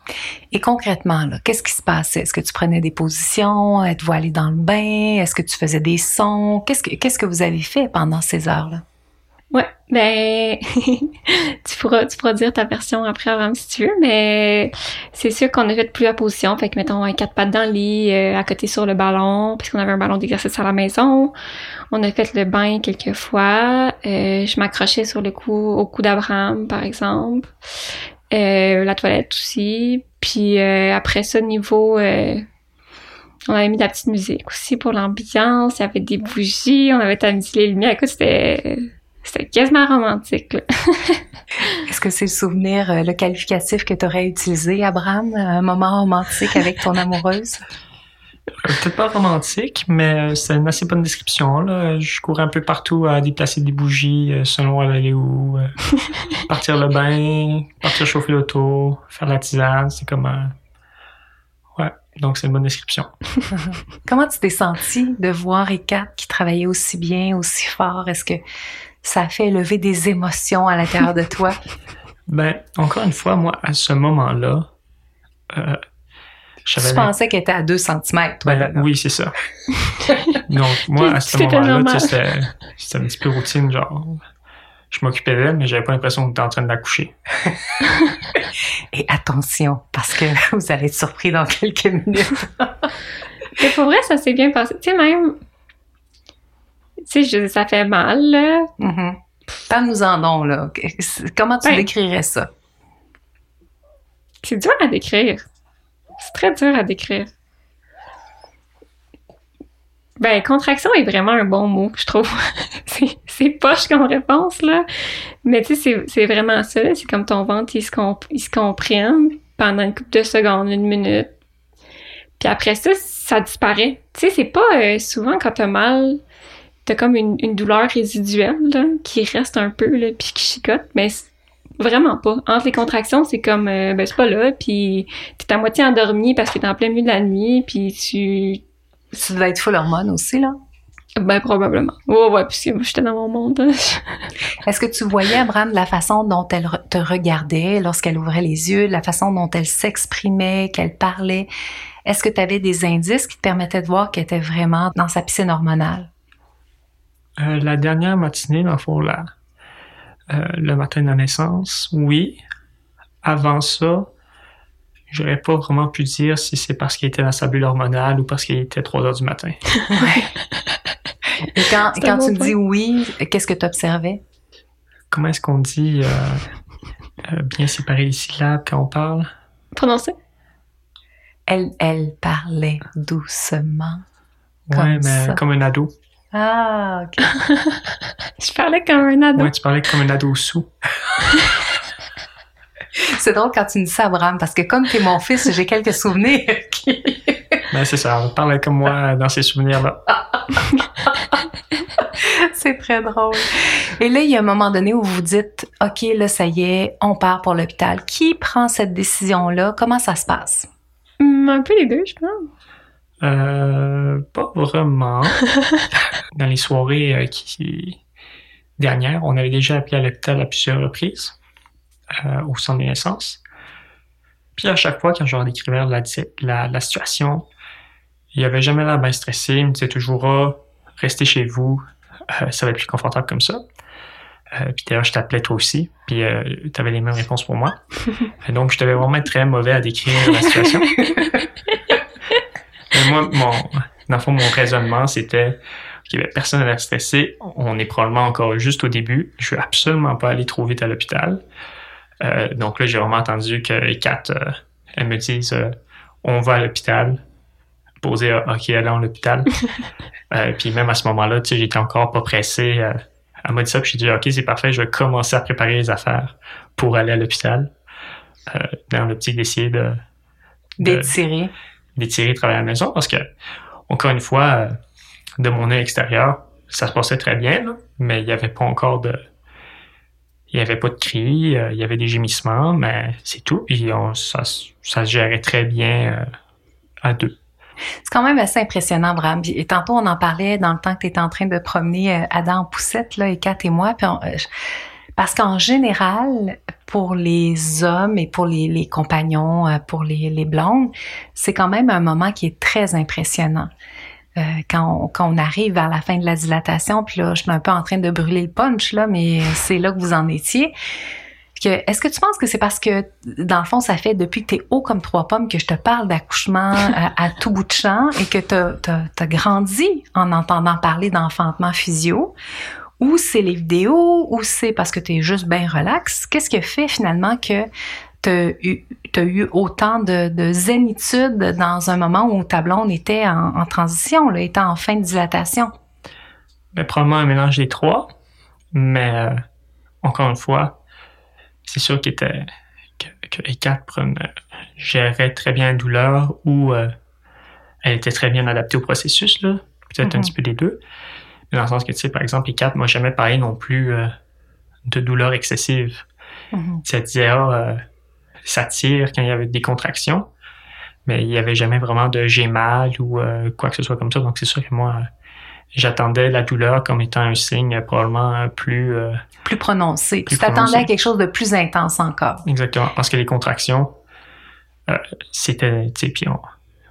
Speaker 1: Et concrètement, là, qu'est-ce qui se passait? Est-ce que tu prenais des positions? Êtes-vous allé dans le bain? Est-ce que tu faisais des sons? Qu'est-ce que, qu'est-ce que vous avez fait pendant ces heures-là?
Speaker 3: Ouais, ben tu pourras tu pourras dire ta version après Abraham si tu veux, mais c'est sûr qu'on a fait plusieurs positions, fait que mettons un quatre pattes dans le lit, euh, à côté sur le ballon, puisqu'on avait un ballon d'exercice à la maison. On a fait le bain quelques fois. Euh, je m'accrochais sur le cou au cou d'Abraham par exemple. Euh, la toilette aussi. Puis euh, après ça niveau euh, on avait mis de la petite musique aussi pour l'ambiance. Il y avait des bougies, on avait tamisé les lumières. Écoute, c'était c'était quasiment romantique. Là.
Speaker 1: Est-ce que c'est le souvenir, euh, le qualificatif que tu aurais utilisé, Abraham, un moment romantique avec ton amoureuse?
Speaker 4: Euh, Peut-être pas romantique, mais euh, c'est une assez bonne description. Là. Je courais un peu partout à déplacer des bougies selon elle allait où. partir le bain, partir chauffer l'auto, faire la tisane. C'est comme... euh, Ouais, donc c'est une bonne description.
Speaker 1: Comment tu t'es senti de voir Ekat qui travaillait aussi bien, aussi fort? Est-ce que ça fait lever des émotions à l'intérieur de toi?
Speaker 4: Ben, encore une fois, moi, à ce moment-là, euh,
Speaker 1: Tu
Speaker 4: j'avais...
Speaker 1: pensais qu'elle était à 2 cm, toi,
Speaker 4: Ben, oui, c'est ça. Donc, moi, à ce
Speaker 3: C'était
Speaker 4: moment-là,
Speaker 3: normal.
Speaker 4: tu sais, c'était un petit peu routine, genre, je m'occupais d'elle, mais j'avais pas l'impression que j'étais en train de la coucher.
Speaker 1: Et attention, parce que vous allez être surpris dans quelques minutes.
Speaker 3: Mais pour vrai, ça s'est bien passé. Tu sais, même... Tu sais, je- ça fait mal, là.
Speaker 1: Mhm. Parle-nous-en donc, là. Comment tu
Speaker 3: Ben.
Speaker 1: décrirais ça?
Speaker 3: C'est dur à décrire. C'est très dur à décrire. Ben, contraction est vraiment un bon mot, je trouve. c'est, poche comme réponse, là. Mais tu sais, c'est, vraiment ça. C'est comme ton ventre, il se, comp- il se comprime pendant une couple de secondes, une minute. Puis après ça, ça disparaît. Tu sais, c'est pas euh, souvent quand t'as mal, t'as comme une, une douleur résiduelle, là, qui reste un peu, là, puis qui chicote. Mais vraiment pas. Entre les contractions, c'est comme, euh, ben, c'est pas là, puis t'es à moitié endormi parce que t'es en plein milieu de la nuit, puis tu
Speaker 1: Tu devais être full hormone aussi, là.
Speaker 3: Ben, probablement. Ouais, ouais, puisque moi, j'étais dans mon monde.
Speaker 1: Est-ce que tu voyais, Abraham, la façon dont elle re- te regardait lorsqu'elle ouvrait les yeux, la façon dont elle s'exprimait, qu'elle parlait? Est-ce que tu avais des indices qui te permettaient de voir qu'elle était vraiment dans sa piscine hormonale?
Speaker 4: Euh, la dernière matinée, dans le fond, la, euh, le matin de la naissance, oui. Avant ça, j'aurais pas vraiment pu dire si c'est parce qu'il était dans sa bulle hormonale ou parce qu'il était 3 heures du matin.
Speaker 1: Et quand, tu me dis oui, qu'est-ce que tu observais?
Speaker 4: Comment est-ce qu'on dit euh, euh, bien séparer les syllabes quand on parle?
Speaker 3: Prononcé?
Speaker 1: Elle, elle parlait doucement.
Speaker 4: Ouais,
Speaker 1: Comme
Speaker 4: mais
Speaker 1: ça.
Speaker 4: comme un ado.
Speaker 1: Ah, OK.
Speaker 3: Je parlais comme un ado.
Speaker 4: Ouais, tu parlais comme un ado sous.
Speaker 1: C'est drôle quand tu me dis ça, Abraham, parce que comme tu es mon fils, j'ai quelques souvenirs qui...
Speaker 4: Ben, c'est ça, on parlait comme moi dans ces souvenirs-là.
Speaker 1: C'est très drôle. Et là, il y a un moment donné où vous dites, OK, là, ça y est, on part pour l'hôpital. Qui prend cette décision-là? Comment ça se passe?
Speaker 3: Hum, un peu les deux, je pense.
Speaker 4: Euh, pas vraiment. Dans les soirées euh, qui dernières, on avait déjà appelé à l'hôpital à plusieurs reprises euh, au centre de naissance. Puis à chaque fois, quand je leur décrivais la, la, la situation, il avait jamais l'air bien stressé. Il me disait toujours, ah, restez chez vous, euh, ça va être plus confortable comme ça. Puis d'ailleurs, je t'appelais toi aussi, puis tu avais les mêmes réponses pour moi. donc, je devais vraiment être très mauvais à décrire la situation. Moi, mon, dans le fond, mon raisonnement, c'était qu'il ben, personne n'a stressé. On est probablement encore juste au début. Je suis absolument pas allé trop vite à l'hôpital. Euh, donc là, j'ai vraiment entendu que Kat, euh, elle me dise euh, on va à l'hôpital. Poser OK, allez à l'hôpital. puis même à ce moment-là, tu sais, j'étais encore pas pressé. elle m'a dit ça, puis j'ai dit OK, c'est parfait, je vais commencer à préparer les affaires pour aller à l'hôpital. dans le petit d'essayer de.
Speaker 1: D'étirer.
Speaker 4: D'étirer, travailler à la maison parce que, encore une fois, de mon œil extérieur, ça se passait très bien, mais il n'y avait pas encore de. Il n'y avait pas de cris, euh, il y avait des gémissements, mais c'est tout. Puis ça, ça, se gérait très bien euh, à deux.
Speaker 1: C'est quand même assez impressionnant, Bram. Et tantôt, on en parlait dans le temps que tu étais en train de promener euh, Adam en poussette, là, et Kat et moi. parce qu'en général, pour les hommes et pour les, les compagnons, pour les, les blondes, c'est quand même un moment qui est très impressionnant. Euh, quand, on, quand on arrive vers la fin de la dilatation, puis là, je suis un peu en train de brûler le punch, là, mais c'est là que vous en étiez. Est-ce que tu penses que c'est parce que, dans le fond, ça fait depuis que tu es haut comme trois pommes que je te parle d'accouchement à, tout bout de champ et que tu as, grandi en entendant parler d'enfantement physio? Ou c'est les vidéos, ou c'est parce que tu es juste bien relax? Qu'est-ce qui fait finalement que tu as eu autant de, de, zénitude dans un moment où ta blonde était en, transition, là, était en fin de dilatation?
Speaker 4: Ben, probablement un mélange des trois, mais euh, encore une fois, c'est sûr que, que les quatre gérait très bien la douleur ou euh, elle était très bien adaptée au processus, là, peut-être un mm-hmm. petit peu des deux. Dans le sens que, tu sais, par exemple, les quatre, moi, jamais parlé non plus euh, de douleur excessive. Mm-hmm. Ça disait, ah, ça tire quand il y avait des contractions, mais il n'y avait jamais vraiment de j'ai mal ou euh, quoi que ce soit comme ça. Donc c'est sûr que moi, j'attendais la douleur comme étant un signe probablement plus... Euh,
Speaker 1: plus prononcé. tu t'attendais à quelque chose de plus intense encore.
Speaker 4: Exactement, parce que les contractions, euh, c'était... Tu sais, puis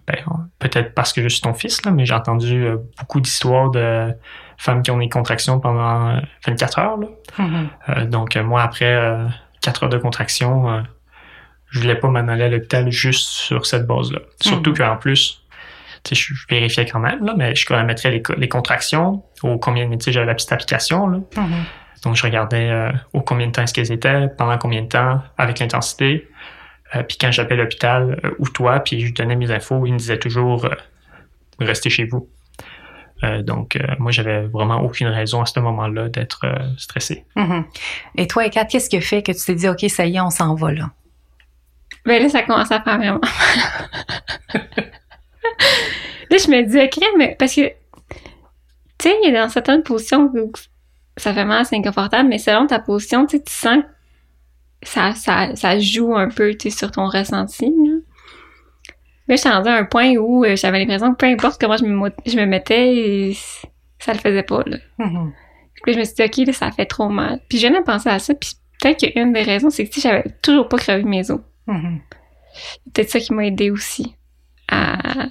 Speaker 4: ben, peut-être parce que je suis ton fils, là, mais j'ai entendu beaucoup d'histoires de femmes qui ont des contractions pendant 24 heures. Là. Mm-hmm. donc moi, après 4 heures de contractions je voulais pas m'en aller à l'hôpital juste sur cette base-là. Surtout hmm. qu'en plus, je vérifiais quand même, là, mais je chronométrais les, les contractions, au combien de minutes j'avais la petite application. Là. Hmm. Donc, je regardais euh, au combien de temps est-ce qu'elles étaient, pendant combien de temps, avec l'intensité. Euh, puis quand j'appelais l'hôpital euh, ou toi, puis je donnais mes infos, ils me disaient toujours restez chez vous. Donc, moi, j'avais vraiment aucune raison à ce moment-là d'être stressé.
Speaker 1: Hmm. Et toi, Kat, qu'est-ce qui a fait que tu t'es dit, OK, ça y est, on s'en va là?
Speaker 3: Ben là, ça commence à faire vraiment. là, je me dis, ok, mais parce que, tu sais, il y a dans certaines positions où ça fait mal, c'est inconfortable, mais selon ta position, tu sens que ça, ça, ça joue un peu, tu sur ton ressenti, là. Là, suis rendu à un point où euh, j'avais l'impression que peu importe comment je me, je me mettais, ça le faisait pas, là. Mm-hmm. Puis je me suis dit, OK, là, ça fait trop mal. Puis je viens de penser à ça, puis peut-être qu'une des raisons, c'est que, j'avais toujours pas crevé mes os. Mm-hmm. Peut-être ça qui m'a aidé aussi à,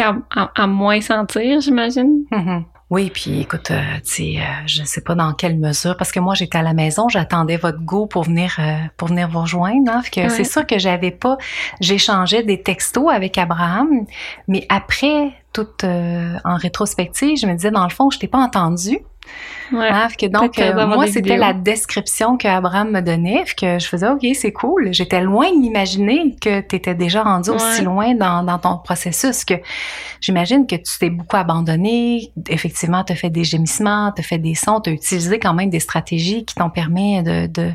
Speaker 3: à, moins sentir, j'imagine.
Speaker 1: Mm-hmm. Oui, puis écoute, euh, tu sais, euh, je sais pas dans quelle mesure, parce que moi j'étais à la maison, j'attendais votre go pour venir euh, pour venir vous rejoindre. Hein, que c'est sûr que j'avais pas, j'échangeais des textos avec Abraham, mais après, tout en rétrospective, je me disais dans le fond, je t'ai pas entendu. Ouais, que donc, euh, moi, c'était la description que Abraham me donnait, que je faisais, OK, c'est cool. J'étais loin de m'imaginer que tu étais déjà rendu aussi loin dans, dans, ton processus, que j'imagine que tu t'es beaucoup abandonné, effectivement, tu as fait des gémissements, tu as fait des sons, tu as utilisé quand même des stratégies qui t'ont permis de, de,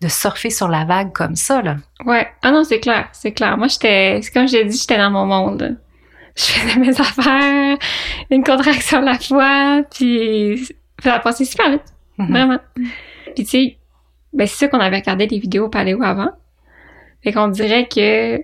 Speaker 1: de, surfer sur la vague comme ça, là.
Speaker 3: Ouais. Ah non, c'est clair, c'est clair. Moi, j'étais, comme j'ai dit, j'étais dans mon monde. Je faisais mes affaires, une contraction à la fois, puis ça a passé super vite. Mhm. Vraiment. Puis tu sais, ben c'est ça qu'on avait regardé les vidéos paléo avant. Fait qu'on dirait que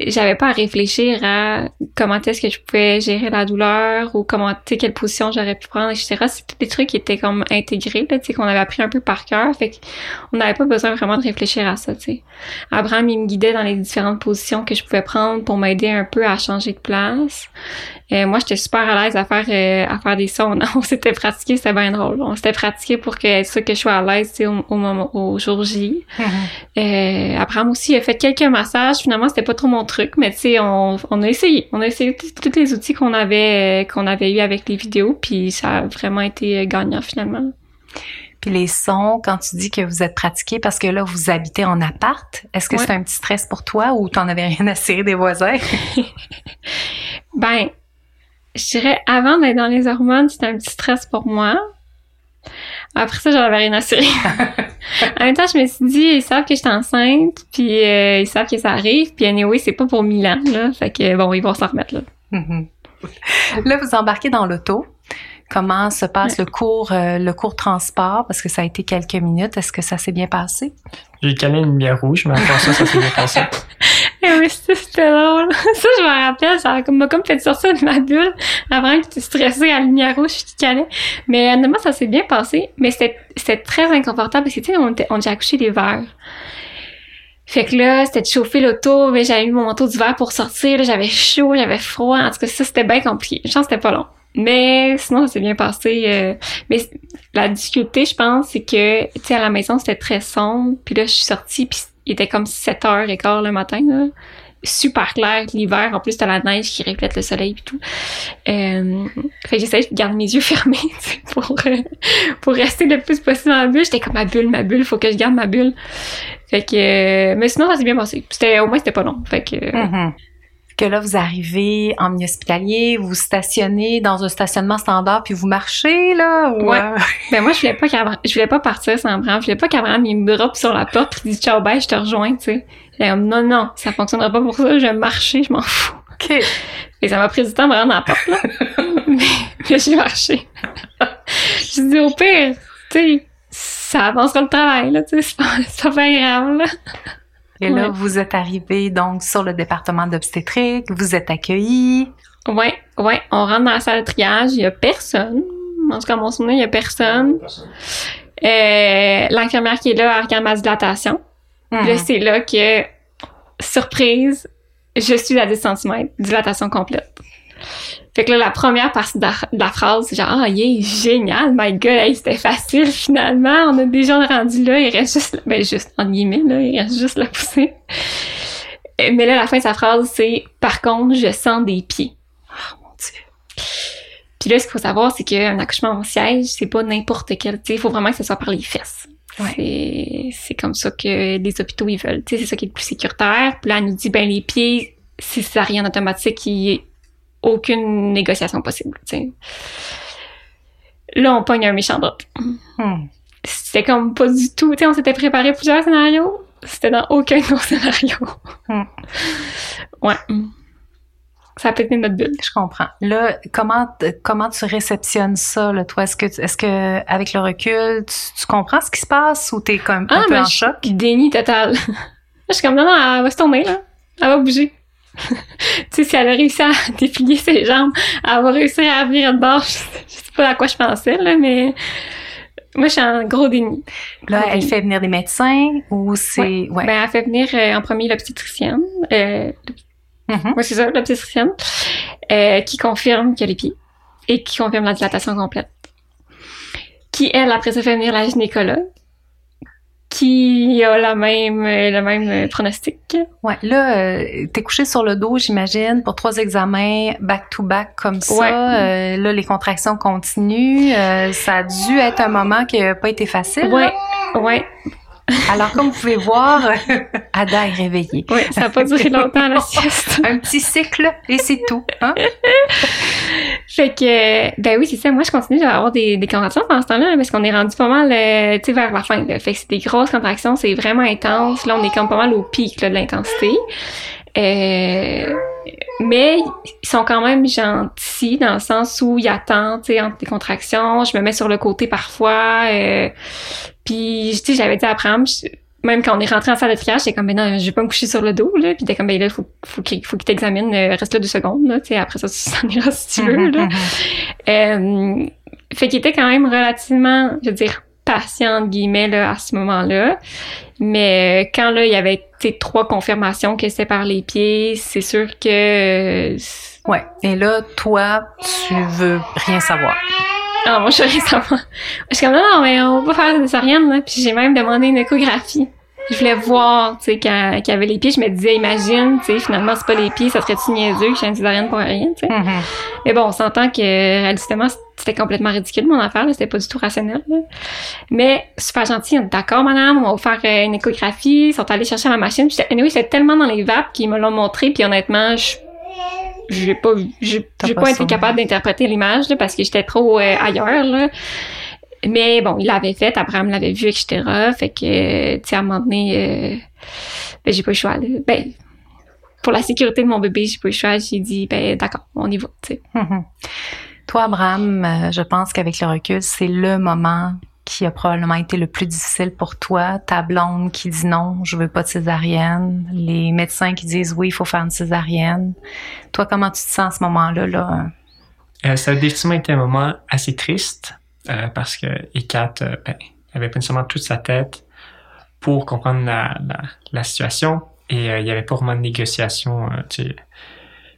Speaker 3: j'avais pas à réfléchir à comment est-ce que je pouvais gérer la douleur ou comment, tu sais, quelle position j'aurais pu prendre, etc. C'était des trucs qui étaient comme intégrés, là, tu sais, qu'on avait appris un peu par cœur. Fait qu'on n'avait pas besoin vraiment de réfléchir à ça, tu sais. Abraham, il me guidait dans les différentes positions que je pouvais prendre pour m'aider un peu à changer de place. Et moi, j'étais super à l'aise à faire euh, à faire des sons. On s'était pratiqué, c'était bien drôle. On s'était pratiqué pour que ça que je sois à l'aise, tu sais, au, au moment au jour J. Euh, Abraham aussi a fait quelques massages. Finalement, c'était pas trop mon truc, mais tu sais, on, on a essayé. On a essayé tous les outils qu'on avait euh, qu'on avait eu avec les vidéos, puis ça a vraiment été euh, gagnant finalement.
Speaker 1: Puis les sons, quand tu dis que vous êtes pratiqué, parce que là, vous habitez en appart, est-ce que
Speaker 3: Ouais.
Speaker 1: c'est un petit stress pour toi ou t'en avais rien à cirer des voisins?
Speaker 3: Ben, je dirais avant d'être dans les hormones, c'était un petit stress pour moi. Après ça, j'en avais rien à cirer. en même temps, je me suis dit, ils savent que j'étais enceinte, puis euh, ils savent que ça arrive, puis anyway, c'est pas pour mille ans, là. Fait que bon, ils vont s'en remettre, là.
Speaker 1: Mhm. là, vous embarquez dans l'auto. Comment se passe le cours, euh, le cours transport? Parce que ça a été quelques minutes. Est-ce que ça s'est bien passé?
Speaker 4: J'ai calé une lumière rouge, mais encore ça, ça s'est bien passé.
Speaker 3: Eh oui, ça, c'était drôle. Ça, je me rappelle, ça comme, fait sortir de ma bulle avant que tu stressée à la lumière rouge qui calait. Mais honnêtement, ça s'est bien passé. Mais c'était, très inconfortable parce que, tu sais, on était, on accouché l'hiver. Fait que là, c'était de chauffer l'auto, mais j'avais mis mon manteau d'hiver pour sortir, j'avais chaud, j'avais froid. En tout cas, ça, c'était bien compliqué. Je pense que c'était pas long. Mais sinon, ça s'est bien passé. euh, mais la difficulté, je pense, c'est que, tu sais, à la maison, c'était très sombre. Puis là, je suis sortie, puis il était comme 7h15 le matin, là. Super clair, l'hiver. En plus, t'as la neige qui reflète le soleil et tout. Euh, fait j'essayais de garder mes yeux fermés, pour, euh, pour rester le plus possible dans la bulle. J'étais comme ma bulle, ma bulle, faut que je garde ma bulle. Fait que, euh, mais sinon, ça s'est bien passé. C'était, au moins, c'était pas long. Fait que,
Speaker 1: Mhm. Que là, vous arrivez en milieu hospitalier, vous stationnez dans un stationnement standard, puis vous marchez, là? Ou,
Speaker 3: Ouais.
Speaker 1: euh,
Speaker 3: Ben moi, je voulais pas qu'Abraham, je voulais pas partir sans Abraham. Je voulais pas qu'Abraham, il me drop sur la porte et dise ciao, bye, je te rejoins, tu sais. Comme, non, non, ça fonctionnera pas pour ça, je vais marcher, je m'en fous.
Speaker 1: OK.
Speaker 3: Et ça m'a pris du temps vraiment dans la porte, là. mais, mais j'ai marché. je dis, au pire, tu sais, ça avancera le travail, là, tu sais, c'est pas, pas grave, là.
Speaker 1: Et là,
Speaker 3: Ouais.
Speaker 1: vous êtes arrivé donc sur le département d'obstétrique, vous êtes accueillis.
Speaker 3: Ouais, ouais, on rentre dans la salle de triage, il y a personne. En tout cas, à mon souvenir, il y a personne. Euh, l'infirmière qui est là, elle regarde ma dilatation.
Speaker 1: Mhm.
Speaker 3: Là, c'est là que, surprise, je suis à 10 cm, dilatation complète. Fait que là, la première partie de la, de la phrase, c'est genre, ah, yeah, génial, my god, hey, c'était facile, finalement, on a déjà rendu là, il reste juste, ben, juste, en guillemets, là, il reste juste la poussée. Mais là, la fin de sa phrase, c'est, par contre, je sens des pieds.
Speaker 1: Oh, mon Dieu.
Speaker 3: Puis là, ce qu'il faut savoir, c'est qu'un accouchement en siège, c'est pas n'importe quel, tu sais, il faut vraiment que ce soit par les fesses.
Speaker 1: Ouais.
Speaker 3: C'est, c'est comme ça que les hôpitaux, ils veulent. Tu sais, c'est ça qui est le plus sécuritaire. Puis là, elle nous dit, ben, les pieds, si ça rien automatique, il a aucune négociation possible, tu sais. Là, on pogne un méchant drop.
Speaker 1: Hmm.
Speaker 3: C'était comme pas du tout, tu sais, on s'était préparé plusieurs scénarios. C'était dans aucun de nos scénarios.
Speaker 1: Hmm.
Speaker 3: Ouais. Ça a pété notre bulle.
Speaker 1: Je comprends. Là, comment comment tu réceptionnes ça, là, toi? Est-ce que est-ce que avec le recul, tu, tu comprends ce qui se passe ou t'es comme un
Speaker 3: Ah,
Speaker 1: peu en choc?
Speaker 3: Déni total. je suis comme, non, non, elle va se tourner, là. Elle va bouger. tu sais, si elle a réussi à déplier ses jambes, elle va réussir à abrir une barre. Je sais, je sais pas à quoi je pensais, là, mais moi, je suis en gros déni.
Speaker 1: Là,
Speaker 3: Gros
Speaker 1: elle
Speaker 3: déni.
Speaker 1: fait venir des médecins ou c'est ouais.
Speaker 3: Ben, elle fait venir euh, en premier l'obstétricienne. Euh, oui, c'est ça, l'obstétricienne. Euh, qui confirme qu'il y a les pieds. Et qui confirme la dilatation complète. Qui, elle, après ça, fait venir la gynécologue. Qui a la même, le même pronostic.
Speaker 1: Ouais, là, euh, t'es couché sur le dos, j'imagine, pour trois examens back-to-back comme ça.
Speaker 3: Ouais.
Speaker 1: Euh, là, les contractions continuent. Euh, ça a dû être un moment qui n'a pas été facile. là.
Speaker 3: Ouais, ouais,
Speaker 1: Alors, comme vous pouvez voir, Ada est réveillée.
Speaker 3: ouais, ça a pas duré longtemps la sieste.
Speaker 1: Un petit cycle et c'est tout. Hein?
Speaker 3: Fait que, ben oui, c'est ça. Moi, je continue à avoir des, des contractions pendant ce temps-là, parce qu'on est rendu pas mal, euh, tu sais, vers la fin. Là. Fait que c'est des grosses contractions, c'est vraiment intense. Là, on est comme pas mal au pic là, de l'intensité. Euh, mais ils sont quand même gentils dans le sens où ils attendent, tu sais, entre les contractions. Je me mets sur le côté parfois. Euh, puis, tu sais, j'avais dit à je- même quand on est rentré en salle de triage, j'étais comme, ben non, je vais pas me coucher sur le dos, là. Puis t'es comme, ben là, faut, faut qu'il faut qu'il t'examine, euh, reste là deux secondes, là. Après ça, tu s'en iras si tu veux, là. Euh, fait qu'il était quand même relativement, je veux dire, patient, entre guillemets, là, à ce moment-là. Mais euh, quand, là, il y avait, tu trois confirmations que c'était par les pieds, c'est sûr que... euh,
Speaker 1: Ouais. Et là, toi, tu veux rien savoir.
Speaker 3: Ah, je veux rien savoir. Je suis comme, non, non, mais on va faire des césariennes, là. Puis j'ai même demandé une échographie. Je voulais voir, tu sais, quand, qu'il y avait les pieds. Je me disais, imagine, tu sais, finalement, c'est pas les pieds, ça serait-tu niaiseux que j'ai une césarienne pour rien, tu sais. Mais bon, on s'entend que, réalistement, c'était complètement ridicule, mon affaire, là. C'était pas du tout rationnel, là. Mais, super gentil, on est d'accord, madame, on va vous faire euh, une échographie. Ils sont allés chercher ma machine. Puis, anyway, j'étais tellement dans les vapes qu'ils me l'ont montré. Puis, honnêtement, je j'ai pas j'ai
Speaker 1: pas
Speaker 3: pas, été capable d'interpréter l'image parce que j'étais trop euh, ailleurs là. Mais bon, il l'avait fait, Abraham l'avait vu, etc. Fait que, euh, tu sais, à un moment donné, euh, ben, j'ai pas eu le choix. là. Ben, pour la sécurité de mon bébé, j'ai pas eu le choix. J'ai dit, ben, d'accord, on y va, tu sais.
Speaker 1: Toi, Abraham, je pense qu'avec le recul, c'est le moment qui a probablement été le plus difficile pour toi. Ta blonde qui dit non, je veux pas de césarienne. Les médecins qui disent oui, il faut faire une césarienne. Toi, comment tu te sens à ce moment-là? Là?
Speaker 4: Ça a définitivement été un moment assez triste euh, parce que Ekat euh, ben, avait pas nécessairement toute sa tête pour comprendre la, la, situation et euh, il n'y avait pas vraiment de négociation, euh, il n'y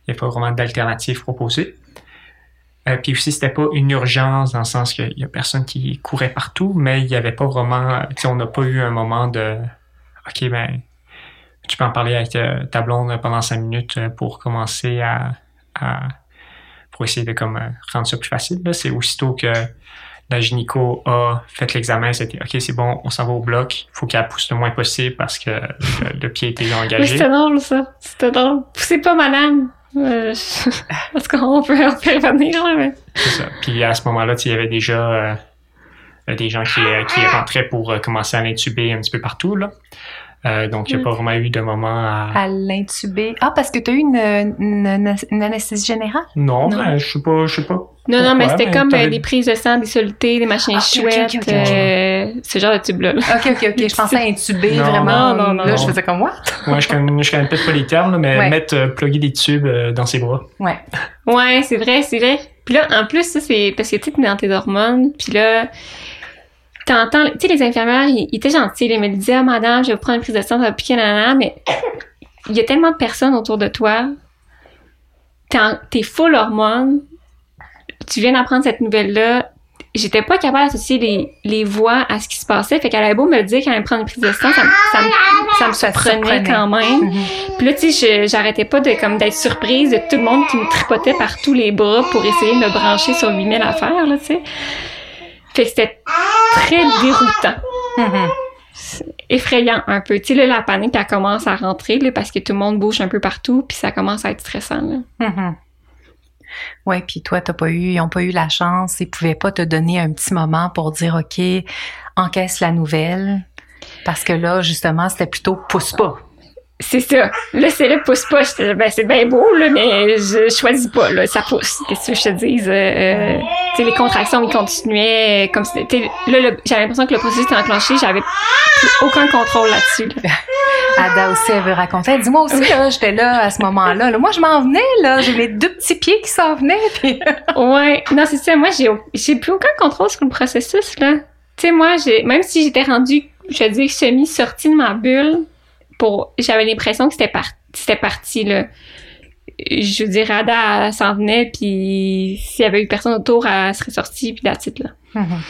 Speaker 4: avait pas vraiment d'alternative proposée. Euh, puis aussi, c'était pas une urgence dans le sens qu'il y a personne qui courait partout, mais il n'y avait pas vraiment, on n'a pas eu un moment de, ok, ben, tu peux en parler avec euh, ta blonde pendant cinq minutes euh, pour commencer à, à pour essayer de comme euh, rendre ça plus facile. C'est aussitôt que la gynéco a fait l'examen, c'était OK, c'est bon, on s'en va au bloc, il faut qu'elle pousse le moins possible parce que le, le pied était engagé.
Speaker 3: c'était drôle, ça. C'était drôle. Poussez pas, madame. Euh, je- Parce qu'on peut, on peut revenir, là, mais...
Speaker 4: C'est ça. Puis à ce moment-là, il y avait déjà euh, des gens qui, euh, qui rentraient pour euh, commencer à l'intuber un petit peu partout. Là. Euh, donc, il n'y a
Speaker 3: Mm.
Speaker 4: pas vraiment eu de moment à...
Speaker 1: À l'intuber. Ah, parce que tu as eu une, une, une anesthésie générale?
Speaker 4: Non,
Speaker 3: Non.
Speaker 4: ben, je sais pas, je sais pas.
Speaker 3: Non, non, mais c'était comme euh, des prises de sang, des solutés, des machines
Speaker 1: Ah,
Speaker 3: chouettes, euh, ce genre de tube-là. là.
Speaker 1: OK, OK, OK. Je pensais à intuber
Speaker 4: Non,
Speaker 1: vraiment.
Speaker 3: non, non, non,
Speaker 1: Là, je faisais comme moi.
Speaker 4: Moi, je connais, je connais peut-être pas les termes, là, mais
Speaker 1: Ouais.
Speaker 4: mettre, euh, plugger des tubes euh, dans ses bras.
Speaker 1: Ouais.
Speaker 3: Ouais, c'est vrai, c'est vrai. Puis là, en plus, ça, c'est parce que tu sais, t'es dans tes hormones, puis là, t'entends, tu sais, les infirmières, ils, ils étaient gentils, ils me disaient, ah, madame, je vais vous prendre une prise de sang, ça va piquer, nanana, mais il y a tellement de personnes autour de toi, t'es, full hormones, tu viens d'apprendre cette nouvelle-là, j'étais pas capable d'associer les, les voix à ce qui se passait, fait qu'elle avait beau me le dire qu'elle allait me prendre une prise de sang, ça, me- ça, me, ça me
Speaker 1: Ça te
Speaker 3: surprenait quand même.
Speaker 1: Mhm.
Speaker 3: Puis là, tu sais, je- j'arrêtais pas de comme d'être surprise de tout le monde qui me tripotait par tous les bras pour essayer de me brancher sur 8000 affaires, là, tu sais. Fait que c'était très déroutant. Effrayant un peu. Tu sais, là, la panique, elle commence à rentrer, parce que tout le monde bouge un peu partout, puis ça commence à être stressant, là.
Speaker 1: Mhm. Ouais, puis toi, t'as pas eu, ils ont pas eu la chance, ils pouvaient pas te donner un petit moment pour dire, OK, encaisse la nouvelle. Parce que là, justement, c'était plutôt pousse pas.
Speaker 3: C'est ça. Là, c'est le pousse pas. Là, ben, c'est bien beau, là, mais je choisis pas, là. Ça pousse. Qu'est-ce que je te dise? Euh, euh, tu sais, les contractions, ils continuaient euh, comme si, là, j'avais l'impression que le processus était enclenché. J'avais plus aucun contrôle là-dessus, là.
Speaker 1: Ada aussi, elle veut raconter. Elle dit, moi aussi, là, j'étais là à ce moment-là. Là, moi, je m'en venais, là. J'ai mes deux petits pieds qui s'en venaient. Puis...
Speaker 3: Ouais, non, c'est ça. Moi, j'ai, j'ai plus aucun contrôle sur le processus, là. Tu sais, moi, j'ai, même si j'étais rendue, je veux dire, semi-sortie de ma bulle, pour, j'avais l'impression que c'était par, c'était parti, là. Je veux dire, Ada, s'en venait, puis s'il y avait eu personne autour, elle serait sortie, puis la titre, là.
Speaker 1: Mhm.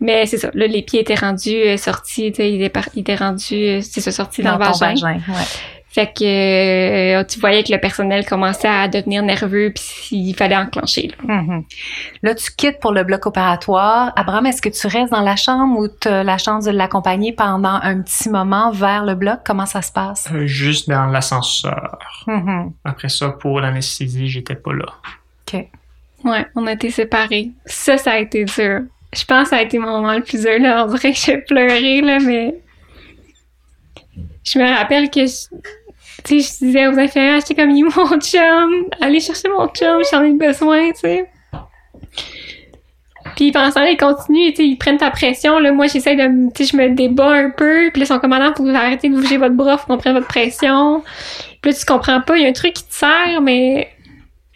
Speaker 3: Mais c'est ça, là, les pieds étaient rendus euh, sortis, tu sais, ils étaient, par- ils étaient rendus, euh, c'est ça, sortis dans,
Speaker 1: Dans
Speaker 3: le vagin,
Speaker 1: ouais.
Speaker 3: Fait que euh, tu voyais que le personnel commençait à devenir nerveux, puis il fallait enclencher, là.
Speaker 1: Mhm. Là, tu quittes pour le bloc opératoire. Abraham, est-ce que tu restes dans la chambre ou tu as la chance de l'accompagner pendant un petit moment vers le bloc? Comment ça se passe?
Speaker 4: Euh, juste dans l'ascenseur.
Speaker 1: Mhm.
Speaker 4: Après ça, pour l'anesthésie, j'étais pas là.
Speaker 1: OK.
Speaker 3: Ouais, on a été séparés. Ça, ça a été dur. Je pense que ça a été mon moment le plus dur, là. On dirait que j'ai pleuré, là, mais... Je me rappelle que, je- sais, je disais aux infirmières, j'étais comme, il mon chum, allez chercher mon chum, j'en ai besoin, tu sais. Puis pendant ce temps-là, ils continuent, tu sais, ils prennent ta pression. Là, moi, j'essaie de, tu sais, je me débat un peu. Puis là, ils sont commandants pour arrêter de bouger votre bras, faut qu'on prenne votre pression. Puis là, tu comprends pas, il y a un truc qui te sert, mais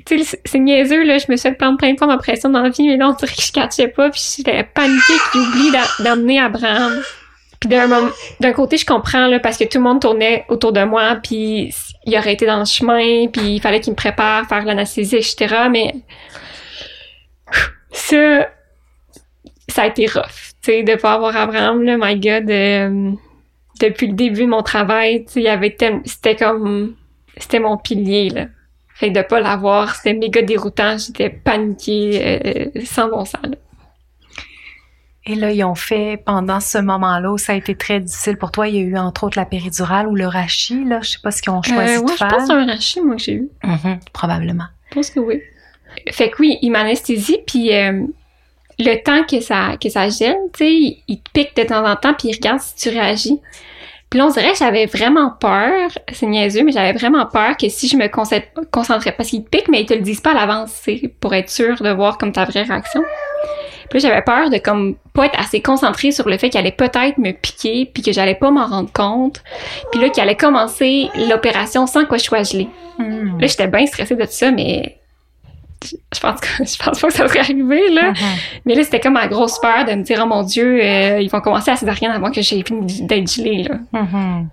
Speaker 3: tu sais, c'est niaiseux, là. Je me suis fait prendre plein de fois ma pression dans la vie, mais là, on dirait que je catchais pas. Puis j'étais paniquée qu'il oublie d'emmener Abraham. Puis d'un côté, je comprends, là, parce que tout le monde tournait autour de moi, puis il aurait été dans le chemin, puis il fallait qu'il me prépare, faire l'anesthésie, etc. Mais ça, ça a été rough, tu sais, de pas avoir Abraham, là, my God, euh, depuis le début de mon travail, tu sais, il y avait c'était comme, c'était mon pilier, là. Fait de pas l'avoir, c'était méga déroutant, j'étais paniquée, euh, sans bon sens, là.
Speaker 1: Et là, ils ont fait, pendant ce moment-là, où ça a été très difficile pour toi, il y a eu entre autres la péridurale ou le rachis, là. Je sais pas ce qu'ils ont choisi
Speaker 3: euh,
Speaker 1: de faire.
Speaker 3: je pense que c'est un rachis, moi, que j'ai eu.
Speaker 1: Mm-hmm, probablement.
Speaker 3: Je pense que oui. Fait que oui, il m'anesthésie, puis euh, le temps que ça, que ça gêne, tu sais, il, te pique de temps en temps, puis il regarde si tu réagis. Puis là, on dirait que j'avais vraiment peur, c'est niaiseux, mais j'avais vraiment peur que si je me concentrais, parce qu'il te pique, mais ils te le disent pas à l'avance, c'est pour être sûr de voir comme ta vraie réaction. Puis j'avais peur de comme pas être assez concentrée sur le fait qu'il allait peut-être me piquer, puis que j'allais pas m'en rendre compte. Puis là, qu'il allait commencer l'opération sans que je sois gelée.
Speaker 1: Hmm.
Speaker 3: Là, j'étais bien stressée de tout ça, mais je pense que je pense pas que ça serait arrivé là.
Speaker 1: Uh-huh.
Speaker 3: Mais là, c'était comme ma grosse peur de me dire oh mon Dieu, euh, ils vont commencer à césarienne avant que j'ai fini d'être gelée là.
Speaker 1: Mm-hmm.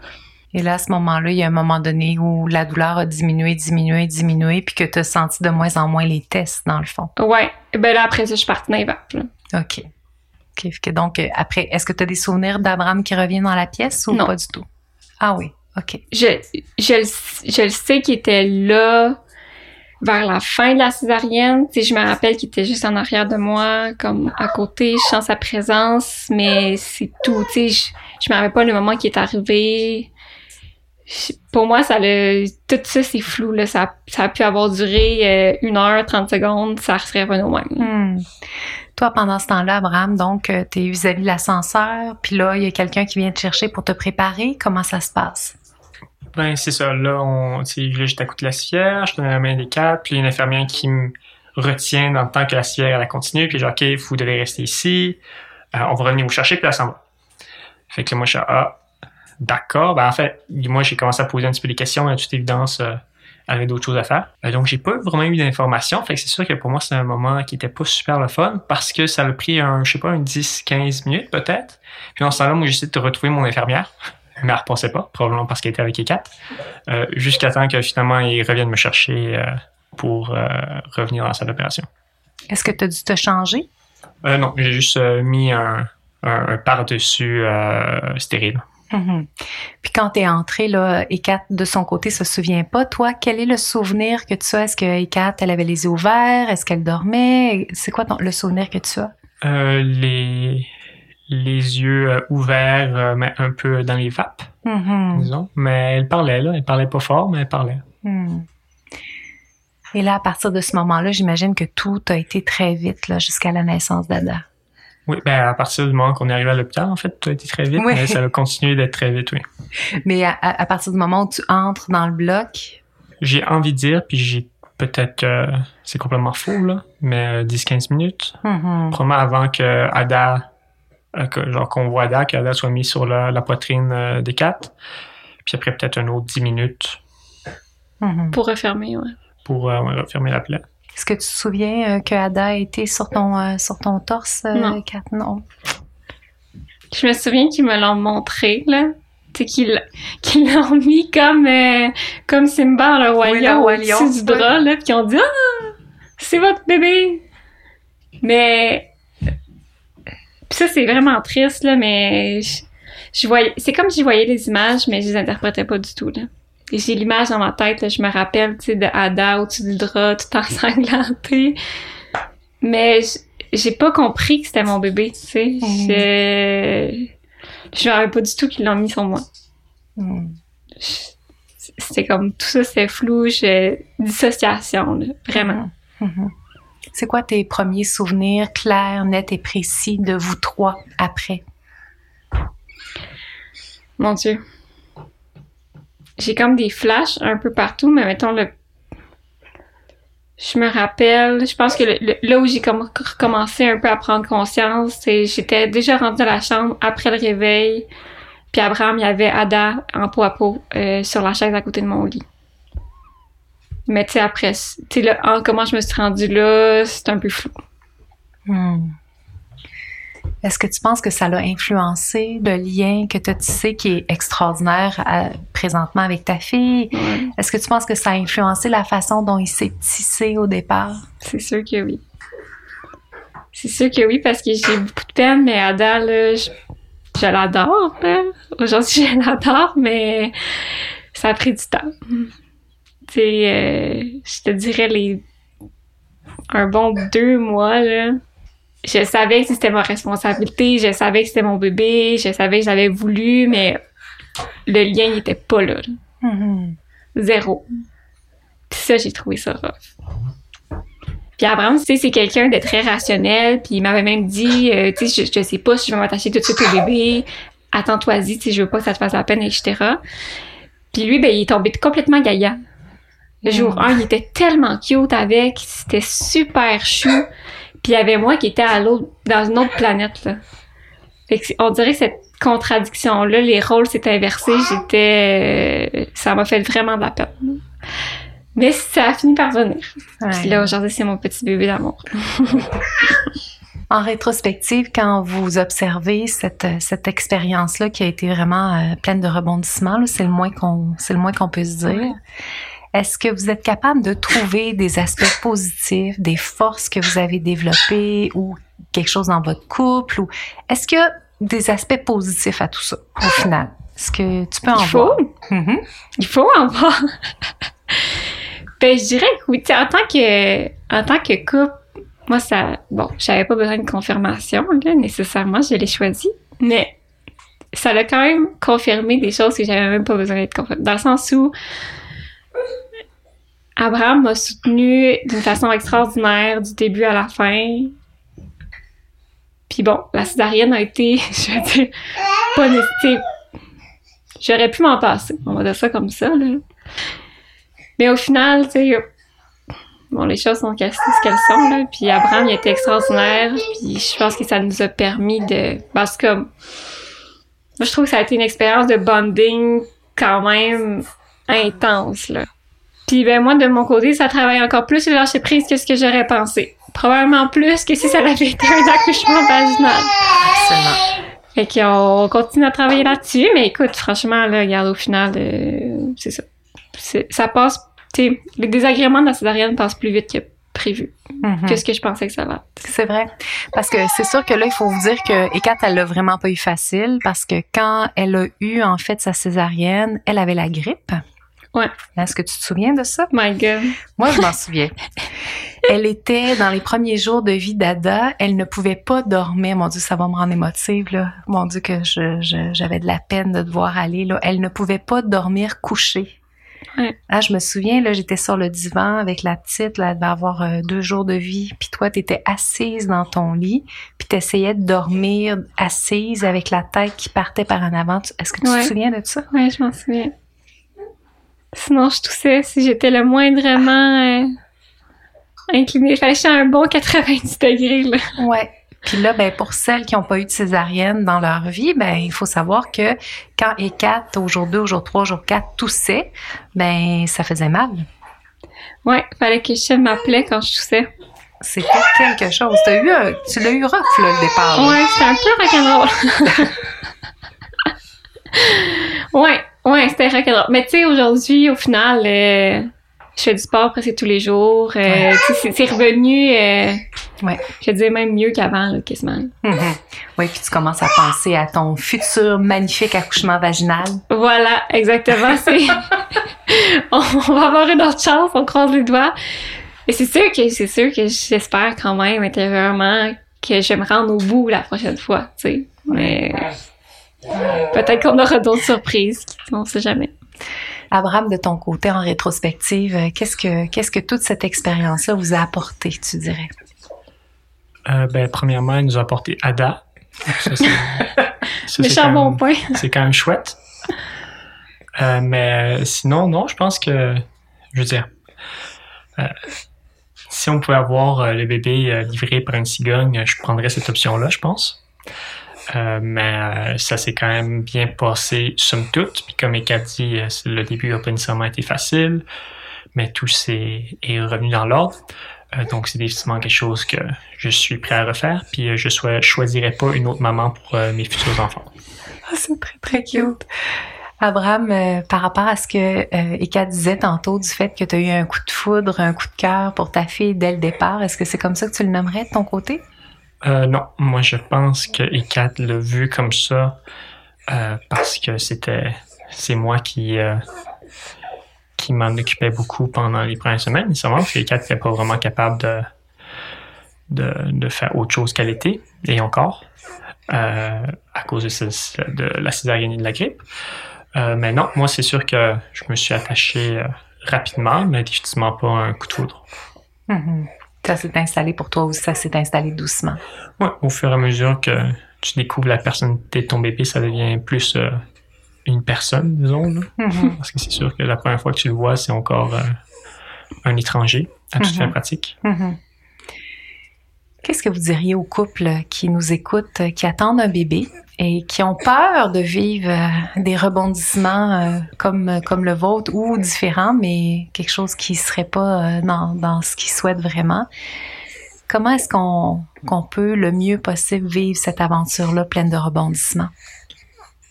Speaker 1: Et là, à ce moment-là, il y a un moment donné où la douleur a diminué, diminué, diminué, puis que tu as senti de moins en moins les tests, dans le fond.
Speaker 3: Ouais. Ben là, après ça, je suis partie dans les vapes, là.
Speaker 1: OK. OK. Donc, euh, après, est-ce que tu as des souvenirs d'Abraham qui revient dans la pièce ou
Speaker 3: Non.
Speaker 1: pas du tout? Ah oui. OK.
Speaker 3: Je, je, le- je le sais qu'il était là vers la fin de la césarienne. Tu sais, je me rappelle qu'il était juste en arrière de moi, comme à côté. Je sens sa présence, mais c'est tout. Tu sais, je, je me rappelle pas le moment qui est arrivé. Je- Pour moi, ça le, tout ça, c'est flou, là. Ça, ça a pu avoir duré euh, une heure, 30 secondes. Ça serait revenu au même.
Speaker 1: Hmm. Toi, pendant ce temps-là, Abraham, donc, tu es vis-à-vis de l'ascenseur, puis là, il y a quelqu'un qui vient te chercher pour te préparer. Comment ça se passe?
Speaker 4: Ben, c'est ça. Là, on, là, j'étais à côté de la civière, je tenais la main des quatre, puis il y a une infirmière qui me retient dans le temps que la civière, elle a continué, puis j'ai dit, OK, vous devez rester ici, Euh, on va revenir vous chercher, puis là, ça va. Fait que là, moi, je suis ah, d'accord. Ben, en fait, moi, j'ai commencé à poser un petit peu des questions, à toute évidence, euh, avait d'autres choses à faire. Euh, donc, j'ai pas vraiment eu d'informations. Fait que c'est sûr que pour moi, c'est un moment qui était pas super le fun parce que ça a pris un, je sais pas, un 10-15 minutes peut-être. Puis dans ce temps-là, moi, j'essaie de retrouver mon infirmière. Mais elle repassait pas, probablement parce qu'elle était avec les quatre. Euh, jusqu'à temps que finalement, ils reviennent me chercher euh, pour euh, revenir dans la salle d'opération.
Speaker 1: Est-ce que tu as dû te changer?
Speaker 4: Non, j'ai juste mis un, un, un par-dessus euh,
Speaker 1: Mhm. Puis quand tu es entré, là, Ekat, de son côté, se souvient pas. Toi, quel est le souvenir que tu as? Est-ce que Ekat, elle avait les yeux ouverts? Est-ce qu'elle dormait? C'est quoi ton- le souvenir que tu as?
Speaker 4: Euh, les, les yeux euh, ouverts, euh, mais un peu dans les vapes,
Speaker 1: Mhm.
Speaker 4: disons. Mais elle parlait, là. Elle parlait pas fort, mais elle parlait.
Speaker 1: Hmm. Et là, à partir de ce moment-là, j'imagine que tout a été très vite, là, jusqu'à la naissance d'Ada.
Speaker 4: Oui, ben à partir du moment qu'on est arrivé à l'hôpital, en fait, tout a été très vite,
Speaker 1: Oui.
Speaker 4: mais ça a continué d'être très vite, oui.
Speaker 1: Mais à, à- partir du moment où tu entres dans le bloc,
Speaker 4: J'ai envie de dire, puis j'ai peut-être, euh, c'est complètement faux, là, mais euh, 10-15 minutes.
Speaker 1: mhm.
Speaker 4: Probablement avant que Ada, euh, que, genre qu'on voit Ada, qu'Ada soit mise sur la, la poitrine euh, des quatre. Puis après peut-être un autre 10 minutes
Speaker 1: Mhm.
Speaker 3: Pour refermer, ouais.
Speaker 4: pour euh, refermer la plaie.
Speaker 1: Est-ce que tu te souviens euh, que Ada était sur ton, euh, sur ton torse, euh,
Speaker 3: Non.
Speaker 1: Kat? Non.
Speaker 3: Je me souviens qu'ils me l'ont montré, là. Sais, qu'ils l'ont mis comme, euh, comme Simba, le
Speaker 1: Oui, roi
Speaker 3: au-dessus du bras, là, puis qu'ils ont dit « Ah! C'est votre bébé! » Mais... Puis ça, c'est vraiment triste, là, mais... Je, je voyais... C'est comme si je voyais les images, mais je les interprétais pas du tout, là. J'ai l'image dans ma tête, là, je me rappelle, tu sais, de Ada au-dessus du drap, tout ensanglantée. Mais j'ai pas compris que c'était mon bébé, tu sais.
Speaker 1: Mhm.
Speaker 3: Je... Je rappelle pas du tout qu'ils l'ont mis sur moi. Je- C'était comme, tout ça, c'était flou, je... dissociation, là, vraiment.
Speaker 1: Mhm. C'est quoi tes premiers souvenirs clairs, nets et précis de vous trois après?
Speaker 3: Mon Dieu. J'ai comme des flashs un peu partout, mais mettons le. Je me rappelle, je pense que là où j'ai comme recommencé un peu à prendre conscience, c'est j'étais déjà rendue dans la chambre après le réveil. Puis Abraham, il y avait Ada en peau à peau euh, sur la chaise à côté de mon lit. Mais tu sais, après, tu sais, comment je me suis rendue là, c'est un peu flou.
Speaker 1: Hmm. Est-ce que tu penses que ça l'a influencé le lien que tu as tissé qui est extraordinaire à- présentement avec ta fille?
Speaker 3: Ouais,
Speaker 1: Est-ce que tu penses que ça a influencé la façon dont il s'est tissé au départ?
Speaker 3: c'est sûr que oui. C'est sûr que oui, parce que j'ai beaucoup de peine, mais Ada, là, je, je l'adore. Aujourd'hui, je l'adore, mais ça a pris du temps. Tu sais, euh, je te dirais les un bon deux mois, là. Je savais que c'était ma responsabilité, je savais que c'était mon bébé, je savais que j'avais voulu, mais le lien, il était pas là.
Speaker 1: Mhm.
Speaker 3: Zéro. Puis ça, j'ai trouvé ça rough. Puis Abraham, tu sais, c'est quelqu'un de très rationnel, puis il m'avait même dit, euh, tu sais, je, je sais pas si je vais m'attacher tout de suite au bébé, attends-toi-y, tu sais, je veux pas que ça te fasse la peine, etc. Puis lui, ben, il est tombé complètement gaillard. Le jour
Speaker 1: Mm.
Speaker 3: 1, il était tellement cute avec, c'était super chou. Puis il y avait moi qui était à l'autre, dans une autre planète, là. Fait que c'est- on dirait que cette contradiction-là, les rôles s'étaient inversés, j'étais... euh, ça m'a fait vraiment de la peine. Mais ça a fini par venir.
Speaker 1: Ouais.
Speaker 3: Puis là, aujourd'hui, c'est mon petit bébé d'amour.
Speaker 1: En rétrospective, quand vous observez cette, cette expérience-là qui a été vraiment euh, pleine de rebondissements, c'est le moins qu'on c'est le moins qu'on peut se dire.
Speaker 3: Ouais.
Speaker 1: Est-ce que vous êtes capable de trouver des aspects positifs, des forces que vous avez développées ou quelque chose dans votre couple ou est-ce qu'il y a des aspects positifs à tout ça au final? Est-ce que tu peux en
Speaker 3: Il faut,
Speaker 1: voir? Mhm.
Speaker 3: il faut en voir. ben, je dirais que oui, en tant que, en tant que couple, moi, ça, bon, j'avais pas besoin de confirmation, là, nécessairement, je l'ai choisi, mais ça l'a quand même confirmé des choses que j'avais même pas besoin d'être confirmée. Dans le sens où Abraham m'a soutenu d'une façon extraordinaire du début à la fin. Puis bon, la césarienne a été, je veux dire, pas nécessaire. J'aurais pu m'en passer, on va dire ça comme ça, là. Mais au final, tu sais, bon, les choses sont cassées ce qu'elles sont, là. Puis Abraham, il était extraordinaire. Puis je pense que ça nous a permis de... Parce que moi, je trouve que ça a été une expérience de bonding quand même intense, là. Puis ben moi, de mon côté, ça travaille encore plus le lâcher prise que ce que j'aurais pensé. Probablement plus que si ça avait été un accouchement vaginal.
Speaker 1: Absolument.
Speaker 3: Fait qu'on continue à travailler là-dessus, mais écoute, franchement, là, regarde, au final, euh, c'est ça. Ça passe, tu sais, les désagréments de la césarienne passent plus vite que prévu,
Speaker 1: Mhm.
Speaker 3: que ce que je pensais que ça va.
Speaker 1: C'est vrai. Parce que c'est sûr que là, il faut vous dire que Ekat, elle l'a vraiment pas eu facile parce que quand elle a eu, en fait, sa césarienne, elle avait la grippe.
Speaker 3: Ouais.
Speaker 1: Est-ce que tu te souviens de ça?
Speaker 3: My God.
Speaker 1: Moi, je m'en souviens. Elle était dans les premiers jours de vie d'Ada. Elle ne pouvait pas dormir. Mon Dieu, ça va me rendre émotive, là. Mon Dieu, que je, je- j'avais de la peine de devoir aller, là. Elle ne pouvait pas dormir couchée.
Speaker 3: Ouais.
Speaker 1: Ah, je me souviens, là, j'étais sur le divan avec la petite, là, elle devait avoir euh, deux jours de vie. Puis toi, t'étais assise dans ton lit, puis t'essayais de dormir assise avec la tête qui partait par en avant. Est-ce que tu
Speaker 3: Ouais.
Speaker 1: te souviens de ça?
Speaker 3: Ouais, je m'en souviens. Sinon, je toussais si j'étais le moindrement euh, inclinée. Il fallait que un bon 90 degrés, là.
Speaker 1: Ouais. Puis là, ben, pour celles qui n'ont pas eu de césarienne dans leur vie, ben, il faut savoir que quand E4, au jour 2, au jour 3, au jour 4, toussait, ben, ça faisait mal.
Speaker 3: Ouais, fallait que je ma plaie quand je toussais.
Speaker 1: C'était quelque chose. T'as eu un- tu l'as eu rough, là, le départ. là.
Speaker 3: Ouais, c'était un peu rock'n'roll. ouais, ouais, c'était rock'n'roll. Mais tu sais, aujourd'hui, au final, euh, je fais du sport presque tous les jours. Euh,
Speaker 1: Ouais.
Speaker 3: c'est- revenu, euh,
Speaker 1: Ouais.
Speaker 3: je disais même mieux qu'avant, là, quasiment.
Speaker 1: Mhm. Oui, puis tu commences à penser à ton futur magnifique accouchement vaginal.
Speaker 3: Voilà, exactement. On va avoir une autre chance, on croise les doigts. Et c'est sûr que c'est sûr que j'espère quand même intérieurement que je vais me rendre au bout la prochaine fois, tu sais. Mais peut-être qu'on aura d'autres surprises, on sait jamais.
Speaker 1: Abraham, de ton côté, en rétrospective, euh, qu'est-ce que, qu'est-ce que toute cette expérience-là vous a apporté, tu dirais?
Speaker 4: Euh, ben, premièrement, elle nous a apporté Ada. Ça, ça,
Speaker 3: Méchant bon
Speaker 4: même-
Speaker 3: point.
Speaker 4: C'est quand même chouette. Euh, mais sinon, non, je pense que, je veux dire, euh, si on pouvait avoir euh, le bébé euh, livré par une cigogne, je prendrais cette option-là, je pense. Euh, mais ça s'est quand même bien passé, somme toute. Puis comme Eka dit, le début n'a pas nécessairement été facile, mais tout est, est revenu dans l'ordre. donc c'est définitivement quelque chose que je suis prêt à refaire. Puis je ne choisirais pas une autre maman pour mes futurs enfants.
Speaker 1: Ah, c'est très, très cute. Abraham, euh, par rapport à ce que euh, Eka disait tantôt du fait que tu as eu un coup de foudre, un coup de cœur pour ta fille dès le départ, est-ce que c'est comme ça que tu le nommerais de ton côté?
Speaker 4: Euh, non, moi je pense que Eka l'a vu comme ça euh, parce que c'était c'est moi qui qui m'en occupais beaucoup pendant les premières semaines, nécessairement, parce qu'Eka n'était pas vraiment capable de, de, faire autre chose qu'elle était, et encore, à cause de, la césarienne et de la grippe. Euh, mais non, moi, c'est sûr que je me suis attaché euh, rapidement, mais définitivement pas un coup de foudre.
Speaker 1: Mm-hmm. Ça s'est installé pour toi ou ça s'est installé doucement?
Speaker 4: Oui, au fur et à mesure que tu découvres la personne de ton bébé, ça devient plus euh, une personne, disons. Mm-hmm. Parce que c'est sûr que la première fois que tu le vois, c'est encore un étranger à toute mm-hmm. fin pratique.
Speaker 1: Qu'est-ce que vous diriez aux couples qui nous écoutent, qui attendent un bébé? Et qui ont peur de vivre euh, des rebondissements euh, comme, comme le vôtre ou différents, mais quelque chose qui serait pas euh, dans, dans ce qu'ils souhaitent vraiment? Comment est-ce qu'on qu'on peut le mieux possible vivre cette aventure-là pleine de rebondissements?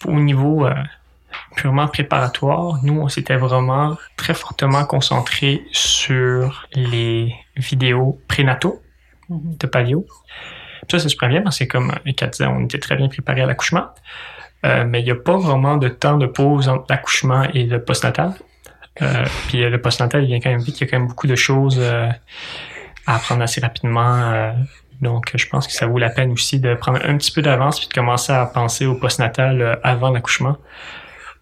Speaker 4: Au niveau purement préparatoire, nous, on s'était vraiment très fortement concentré sur les vidéos prénataux Mhm. de palio. Ça, c'est super bien parce que comme Kat disait, on était très bien préparé à l'accouchement. Euh, mais il n'y a pas vraiment de temps de pause entre l'accouchement et le postnatal. Euh, puis euh, le postnatal, il vient quand même vite. Il y a quand même beaucoup de choses à apprendre assez rapidement. donc, je pense que ça vaut la peine aussi de prendre un petit peu d'avance puis de commencer à penser au postnatal avant l'accouchement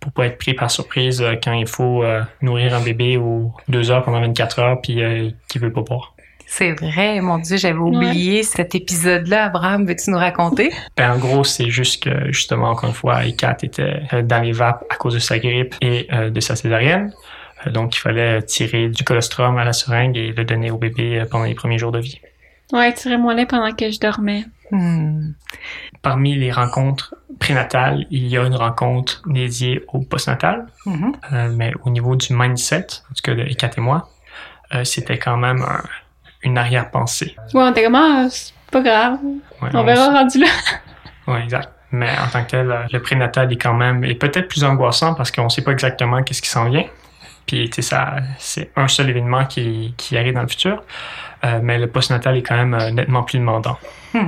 Speaker 4: pour pas être pris par surprise quand il faut nourrir un bébé ou deux heures pendant 24 heures puis qui veut pas boire.
Speaker 1: C'est vrai, mon Dieu, j'avais oublié cet épisode-là. Abraham, veux-tu nous raconter?
Speaker 4: Ben, en gros, c'est juste que, justement, encore une fois, Ikat était euh, dans les vapes à cause de sa grippe et euh, de sa césarienne. Euh, donc, il fallait tirer du colostrum à la seringue et le donner au bébé pendant les premiers jours de vie.
Speaker 3: Ouais, tirer mon lait pendant que je dormais.
Speaker 1: Hmm.
Speaker 4: Parmi les rencontres prénatales, il y a une rencontre dédiée au postnatal.
Speaker 1: Mm-hmm.
Speaker 4: mais au niveau du mindset, en tout cas de Ikat et moi, c'était quand même un, une arrière-pensée.
Speaker 3: Ouais, on était comme, ah, c'est pas grave. on, verra rendu là.
Speaker 4: ouais, exact. Mais en tant que tel, euh, le prénatal est quand même, est peut-être plus angoissant parce qu'on sait pas exactement qu'est-ce qui s'en vient. Puis, tu sais, ça, c'est un seul événement qui, qui arrive dans le futur. Euh, mais le postnatal est quand même euh, nettement plus demandant.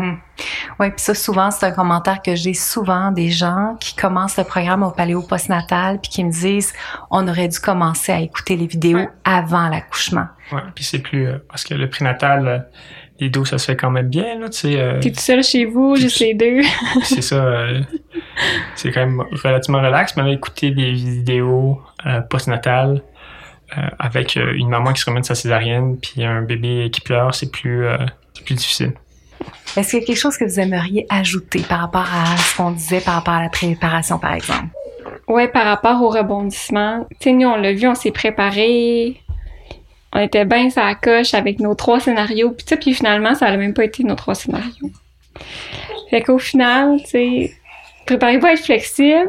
Speaker 1: Oui, puis ça, souvent, c'est un commentaire que j'ai souvent des gens qui commencent le programme au paléo postnatal puis qui me disent on aurait dû commencer à écouter les vidéos avant l'accouchement.
Speaker 4: Oui, puis c'est plus... Euh, parce que le prénatal, les dos, ça se fait quand même bien, là, tu sais.
Speaker 3: T'es tout seul chez vous, juste les deux.
Speaker 4: c'est ça. c'est quand même relativement relax, mais là, écouter des vidéos postnatales, euh, avec euh, une maman qui se remet de sa césarienne puis un bébé qui pleure, c'est plus, euh, plus difficile.
Speaker 1: Est-ce qu'il y a quelque chose que vous aimeriez ajouter par rapport à ce qu'on disait par rapport à la préparation, par exemple?
Speaker 3: Oui, par rapport au rebondissement. Tu sais, nous, on l'a vu, on s'est préparé. On était bien ça coche avec nos trois scénarios. Puis, puis finalement, ça n'a même pas été nos trois scénarios. Fait qu'au final, tu sais, préparez-vous à être flexible,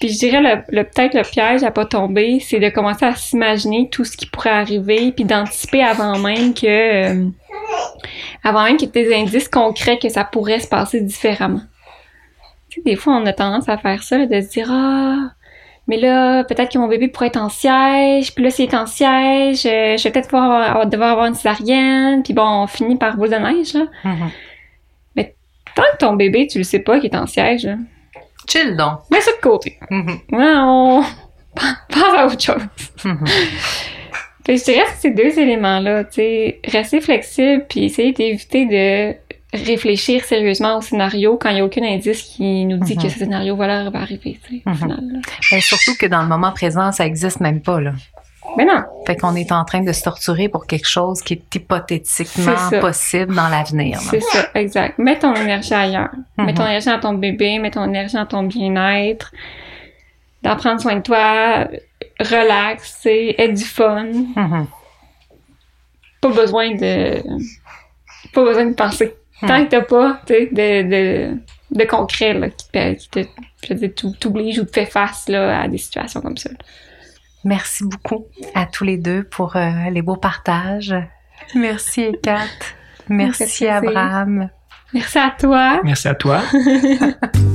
Speaker 3: puis je dirais le peut-être le piège à pas tomber, c'est de commencer à s'imaginer tout ce qui pourrait arriver, puis d'anticiper avant même que euh, avant même qu'il y ait des indices concrets que ça pourrait se passer différemment. Tu sais, des fois on a tendance à faire ça, de se dire ah mais là peut-être que mon bébé pourrait être en siège, puis là s'il est en siège, euh, je vais peut-être devoir, devoir avoir une césarienne, puis bon on finit par boule de neige là.
Speaker 1: Mm-hmm.
Speaker 3: Mais tant que ton bébé tu le sais pas qu'il est en siège là,
Speaker 1: Chill donc.
Speaker 3: Mets ça de côté.
Speaker 1: Mm-hmm.
Speaker 3: on pense à autre chose. Je dirais que ces deux éléments-là, tu sais, rester flexible puis essayer d'éviter de réfléchir sérieusement au scénario quand il n'y a aucun indice qui nous dit que mm-hmm. ce scénario va arriver, tu sais, au final.
Speaker 1: Ben, surtout que dans le moment présent, ça existe même pas, là.
Speaker 3: Mais non.
Speaker 1: Fait qu'on est en train de se torturer pour quelque chose qui est hypothétiquement possible dans l'avenir.
Speaker 3: C'est ça, exact. Mets ton énergie ailleurs. Mets ton mhm. énergie dans ton bébé, mets ton énergie dans ton bien-être, d'en prendre soin de toi, relax, aie du fun.
Speaker 1: Mhm.
Speaker 3: pas besoin de pas besoin de penser. Tant que t'as pas de, de, de concret là, qui te, qui te je veux dire, t'oblige ou te fait face là, à des situations comme ça.
Speaker 1: Merci beaucoup à tous les deux pour euh, les beaux partages. Merci Kat. Merci Abraham.
Speaker 3: Merci à toi.
Speaker 4: Merci à toi.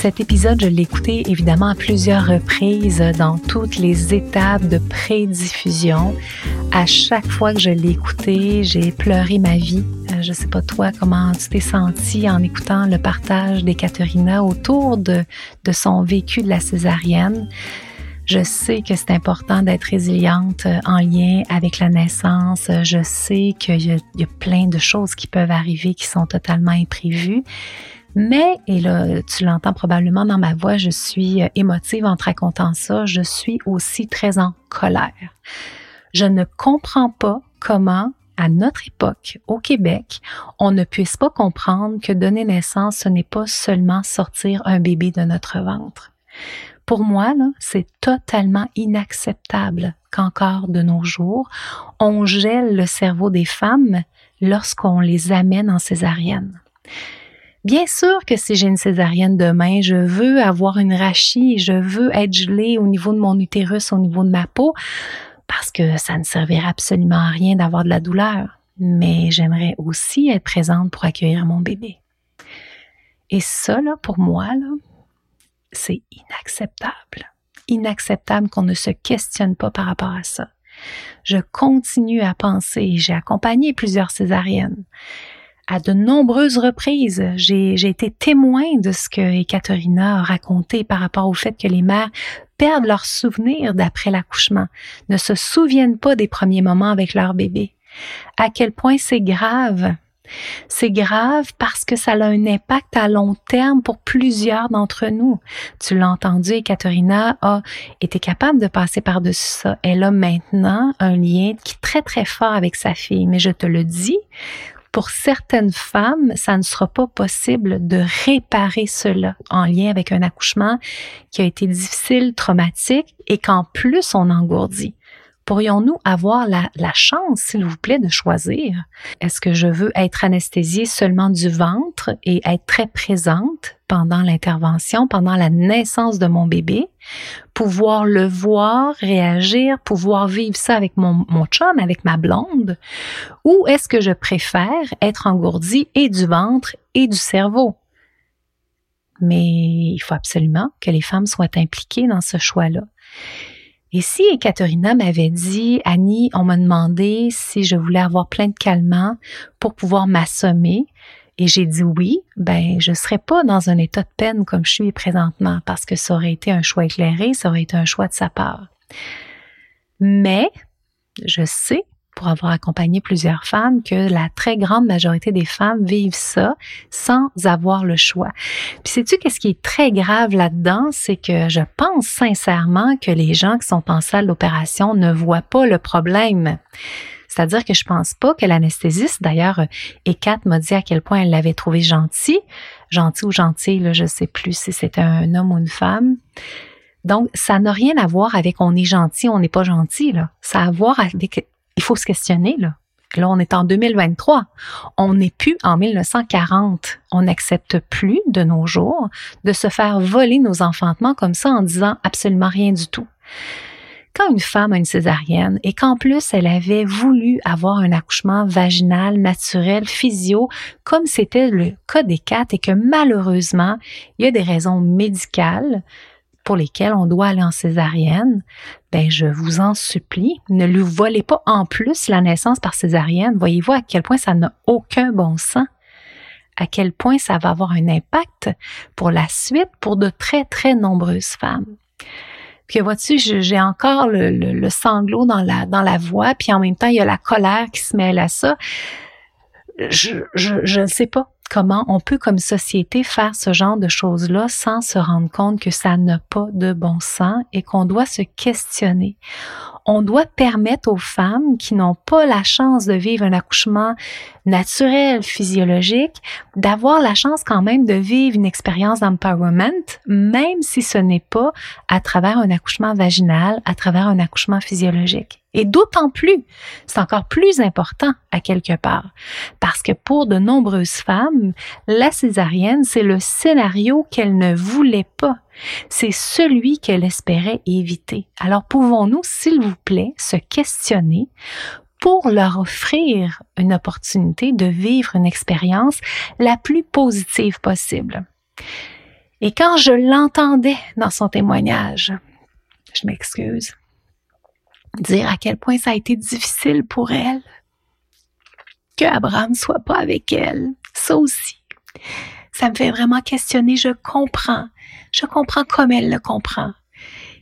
Speaker 1: Cet épisode, je l'ai écouté évidemment à plusieurs reprises dans toutes les étapes de pré-diffusion. À chaque fois que je l'ai écouté, j'ai pleuré ma vie. Euh, je sais pas toi comment tu t'es senti en écoutant le partage d'Ekaterina autour de, son vécu de la césarienne. Je sais que c'est important d'être résiliente euh, en lien avec la naissance. Je sais qu'il y, a plein de choses qui peuvent arriver qui sont totalement imprévues. Mais, et là, tu l'entends probablement dans ma voix, je suis euh, émotive en te racontant ça. Je suis aussi très en colère. Je ne comprends pas comment, à notre époque, au Québec, on ne puisse pas comprendre que donner naissance, ce n'est pas seulement sortir un bébé de notre ventre. Pour moi, c'est totalement inacceptable qu'encore de nos jours, on gèle le cerveau des femmes lorsqu'on les amène en césarienne. Bien sûr que si j'ai une césarienne demain, je veux avoir une rachie, je veux être gelée au niveau de mon utérus, au niveau de ma peau, parce que ça ne servirait absolument à rien d'avoir de la douleur. Mais j'aimerais aussi être présente pour accueillir mon bébé. Et ça, pour moi, c'est inacceptable. Inacceptable qu'on ne se questionne pas par rapport à ça. Je continue à penser, j'ai accompagné plusieurs césariennes à de nombreuses reprises, j'ai été témoin de ce que Ekaterina a raconté par rapport au fait que les mères perdent leurs souvenirs d'après l'accouchement, ne se souviennent pas des premiers moments avec leur bébé. À quel point c'est grave. C'est grave parce que ça a un impact à long terme pour plusieurs d'entre nous. Tu l'as entendu, Ekaterina a été capable de passer par-dessus ça. Elle a maintenant un lien qui est très très fort avec sa fille. Mais je te le dis, pour certaines femmes, ça ne sera pas possible de réparer cela en lien avec un accouchement qui a été difficile, traumatique et qu'en plus on engourdit. Pourrions-nous avoir la, chance, s'il vous plaît, de choisir? Est-ce que je veux être anesthésiée seulement du ventre et être très présente pendant l'intervention, pendant la naissance de mon bébé, pouvoir le voir, réagir, pouvoir vivre ça avec mon, mon chum, avec ma blonde, ou est-ce que je préfère être engourdie et du ventre et du cerveau? Mais il faut absolument que les femmes soient impliquées dans ce choix-là. Et si Ekaterina m'avait dit, Annie, on m'a demandé si je voulais avoir plein de calmants pour pouvoir m'assommer, et j'ai dit oui, ben je serais pas dans un état de peine comme je suis présentement parce que ça aurait été un choix éclairé, ça aurait été un choix de sa part. Mais je sais pour avoir accompagné plusieurs femmes que la très grande majorité des femmes vivent ça sans avoir le choix. Puis sais-tu qu'est-ce qui est très grave là-dedans, c'est que je pense sincèrement que les gens qui sont en salle d'opération ne voient pas le problème. C'est-à-dire que je pense pas que l'anesthésiste, d'ailleurs, Ekat m'a dit à quel point elle l'avait trouvé gentil, gentil ou gentil, là, je sais plus si c'était un homme ou une femme. Donc, ça n'a rien à voir avec on est gentil, on n'est pas gentil, là. Ça a à voir avec il faut se questionner, là. Là, on est en 2023. On n'est plus en 1940. On n'accepte plus de nos jours de se faire voler nos enfantements comme ça en disant absolument rien du tout. Quand une femme a une césarienne et qu'en plus elle avait voulu avoir un accouchement vaginal, naturel, physio, comme c'était le cas des quatre et que malheureusement, il y a des raisons médicales, pour lesquels on doit aller en césarienne, ben je vous en supplie, ne lui volez pas en plus la naissance par césarienne. Voyez-vous à quel point ça n'a aucun bon sens à quel point ça va avoir un impact pour la suite pour de très, très nombreuses femmes. Puis vois-tu, j'ai encore le, sanglot dans la, dans la voix, puis en même temps, il y a la colère qui se mêle à ça. Je ne sais pas comment on peut comme société faire ce genre de choses-là sans se rendre compte que ça n'a pas de bon sens et qu'on doit se questionner. On doit permettre aux femmes qui n'ont pas la chance de vivre un accouchement naturel, physiologique, d'avoir la chance quand même de vivre une expérience d'empowerment, même si ce n'est pas à travers un accouchement vaginal, à travers un accouchement physiologique. Et d'autant plus, c'est encore plus important à quelque part, parce que pour de nombreuses femmes, la césarienne, c'est le scénario qu'elles ne voulaient pas. C'est celui qu'elles espéraient éviter. Alors pouvons-nous, s'il vous plaît, se questionner pour leur offrir une opportunité de vivre une expérience la plus positive possible? Et quand je l'entendais dans son témoignage, je m'excuse, dire à quel point ça a été difficile pour elle, que Abraham soit pas avec elle, ça aussi. Ça me fait vraiment questionner, je comprends, je comprends comme elle le comprend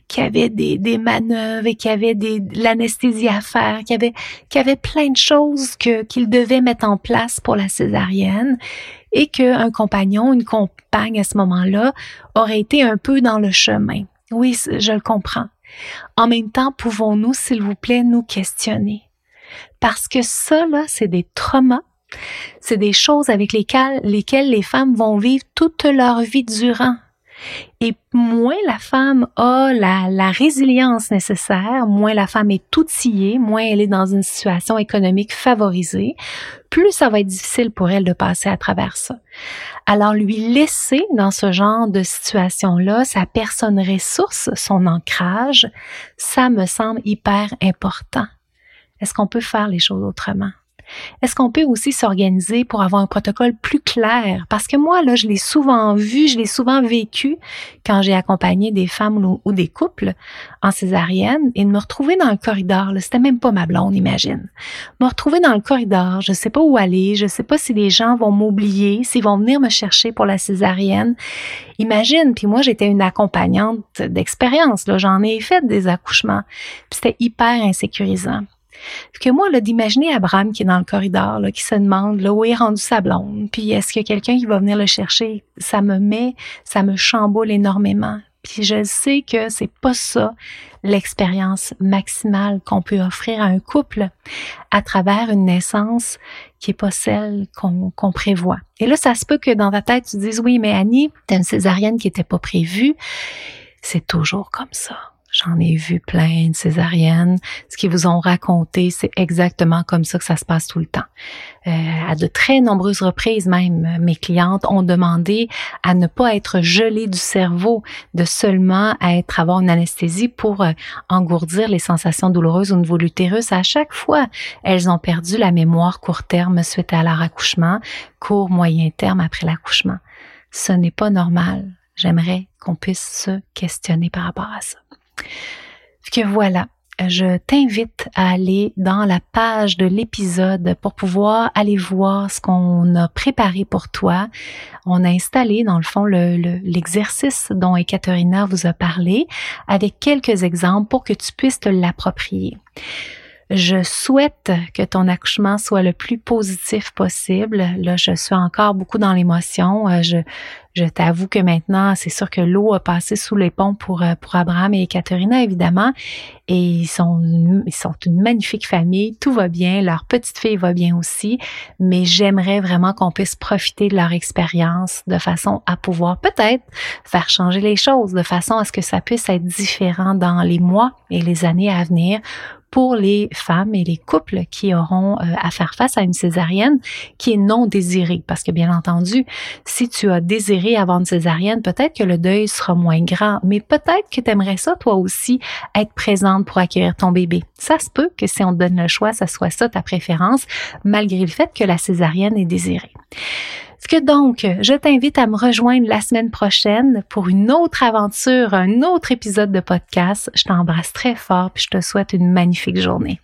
Speaker 1: qu'il y avait des, manœuvres et qu'il y avait de l'anesthésie à faire, qu'il y avait, plein de choses qu'il devait mettre en place pour la césarienne et qu'un compagnon, une compagne à ce moment-là aurait été un peu dans le chemin. Oui, je le comprends. En même temps, pouvons-nous, s'il vous plaît, nous questionner? Parce que ça, là, c'est des traumas, c'est des choses avec lesquelles, lesquelles les femmes vont vivre toute leur vie durant. Et moins la femme a la, résilience nécessaire, moins la femme est outillée, moins elle est dans une situation économique favorisée, plus ça va être difficile pour elle de passer à travers ça. Alors lui laisser dans ce genre de situation-là sa personne ressource, son ancrage, ça me semble hyper important. Est-ce qu'on peut faire les choses autrement? Est-ce qu'on peut aussi s'organiser pour avoir un protocole plus clair? Parce que moi, là, je l'ai souvent vu, je l'ai souvent vécu quand j'ai accompagné des femmes ou, des couples en césarienne et de me retrouver dans le corridor, c'était même pas ma blonde, imagine. Me retrouver dans le corridor, je sais pas où aller, je sais pas si les gens vont m'oublier, s'ils vont venir me chercher pour la césarienne. Imagine, puis moi, j'étais une accompagnante d'expérience, là, j'en ai fait des accouchements. C'était hyper insécurisant que moi, là, d'imaginer Abraham qui est dans le corridor, là, qui se demande là, où est rendu sa blonde, puis est-ce qu'il y a quelqu'un qui va venir le chercher, ça me met, ça me chamboule énormément. Puis je sais que c'est pas ça l'expérience maximale qu'on peut offrir à un couple à travers une naissance qui est pas celle qu'on prévoit. Et là, ça se peut que dans ta tête, tu dises, oui, mais Annie, t'as une césarienne qui était pas prévue. C'est toujours comme ça. J'en ai vu plein de césariennes. Ce qu'ils vous ont raconté, c'est exactement comme ça que ça se passe tout le temps. Euh, à de très nombreuses reprises même, mes clientes ont demandé à ne pas être gelées du cerveau, de seulement être avoir une anesthésie pour euh, engourdir les sensations douloureuses au niveau de l'utérus. À chaque fois, elles ont perdu la mémoire court terme suite à leur accouchement, court moyen terme après l'accouchement. Ce n'est pas normal. J'aimerais qu'on puisse se questionner par rapport à ça que voilà, je t'invite à aller dans la page de l'épisode pour pouvoir aller voir ce qu'on a préparé pour toi. On a installé dans le fond l'exercice dont Ekaterina vous a parlé avec quelques exemples pour que tu puisses te l'approprier. Je souhaite que ton accouchement soit le plus positif possible. Là, je suis encore beaucoup dans l'émotion. Euh, je, je t'avoue que maintenant, c'est sûr que l'eau a passé sous les ponts pour, euh, pour Abraham et Katharina, évidemment. Et ils sont, ils sont une magnifique famille. Tout va bien. Leur petite fille va bien aussi. Mais j'aimerais vraiment qu'on puisse profiter de leur expérience de façon à pouvoir peut-être faire changer les choses, de façon à ce que ça puisse être différent dans les mois et les années à venir pour les femmes et les couples qui auront euh, à faire face à une césarienne qui est non désirée. Parce que bien entendu, si tu as désiré avoir une césarienne, peut-être que le deuil sera moins grand, mais peut-être que tu aimerais ça toi aussi être présente pour accueillir ton bébé. Ça se peut que si on te donne le choix, ça soit ça ta préférence, malgré le fait que la césarienne est désirée. Ce que donc, je t'invite à me rejoindre la semaine prochaine pour une autre aventure, un autre épisode de podcast? Je t'embrasse très fort puis je te souhaite une magnifique journée.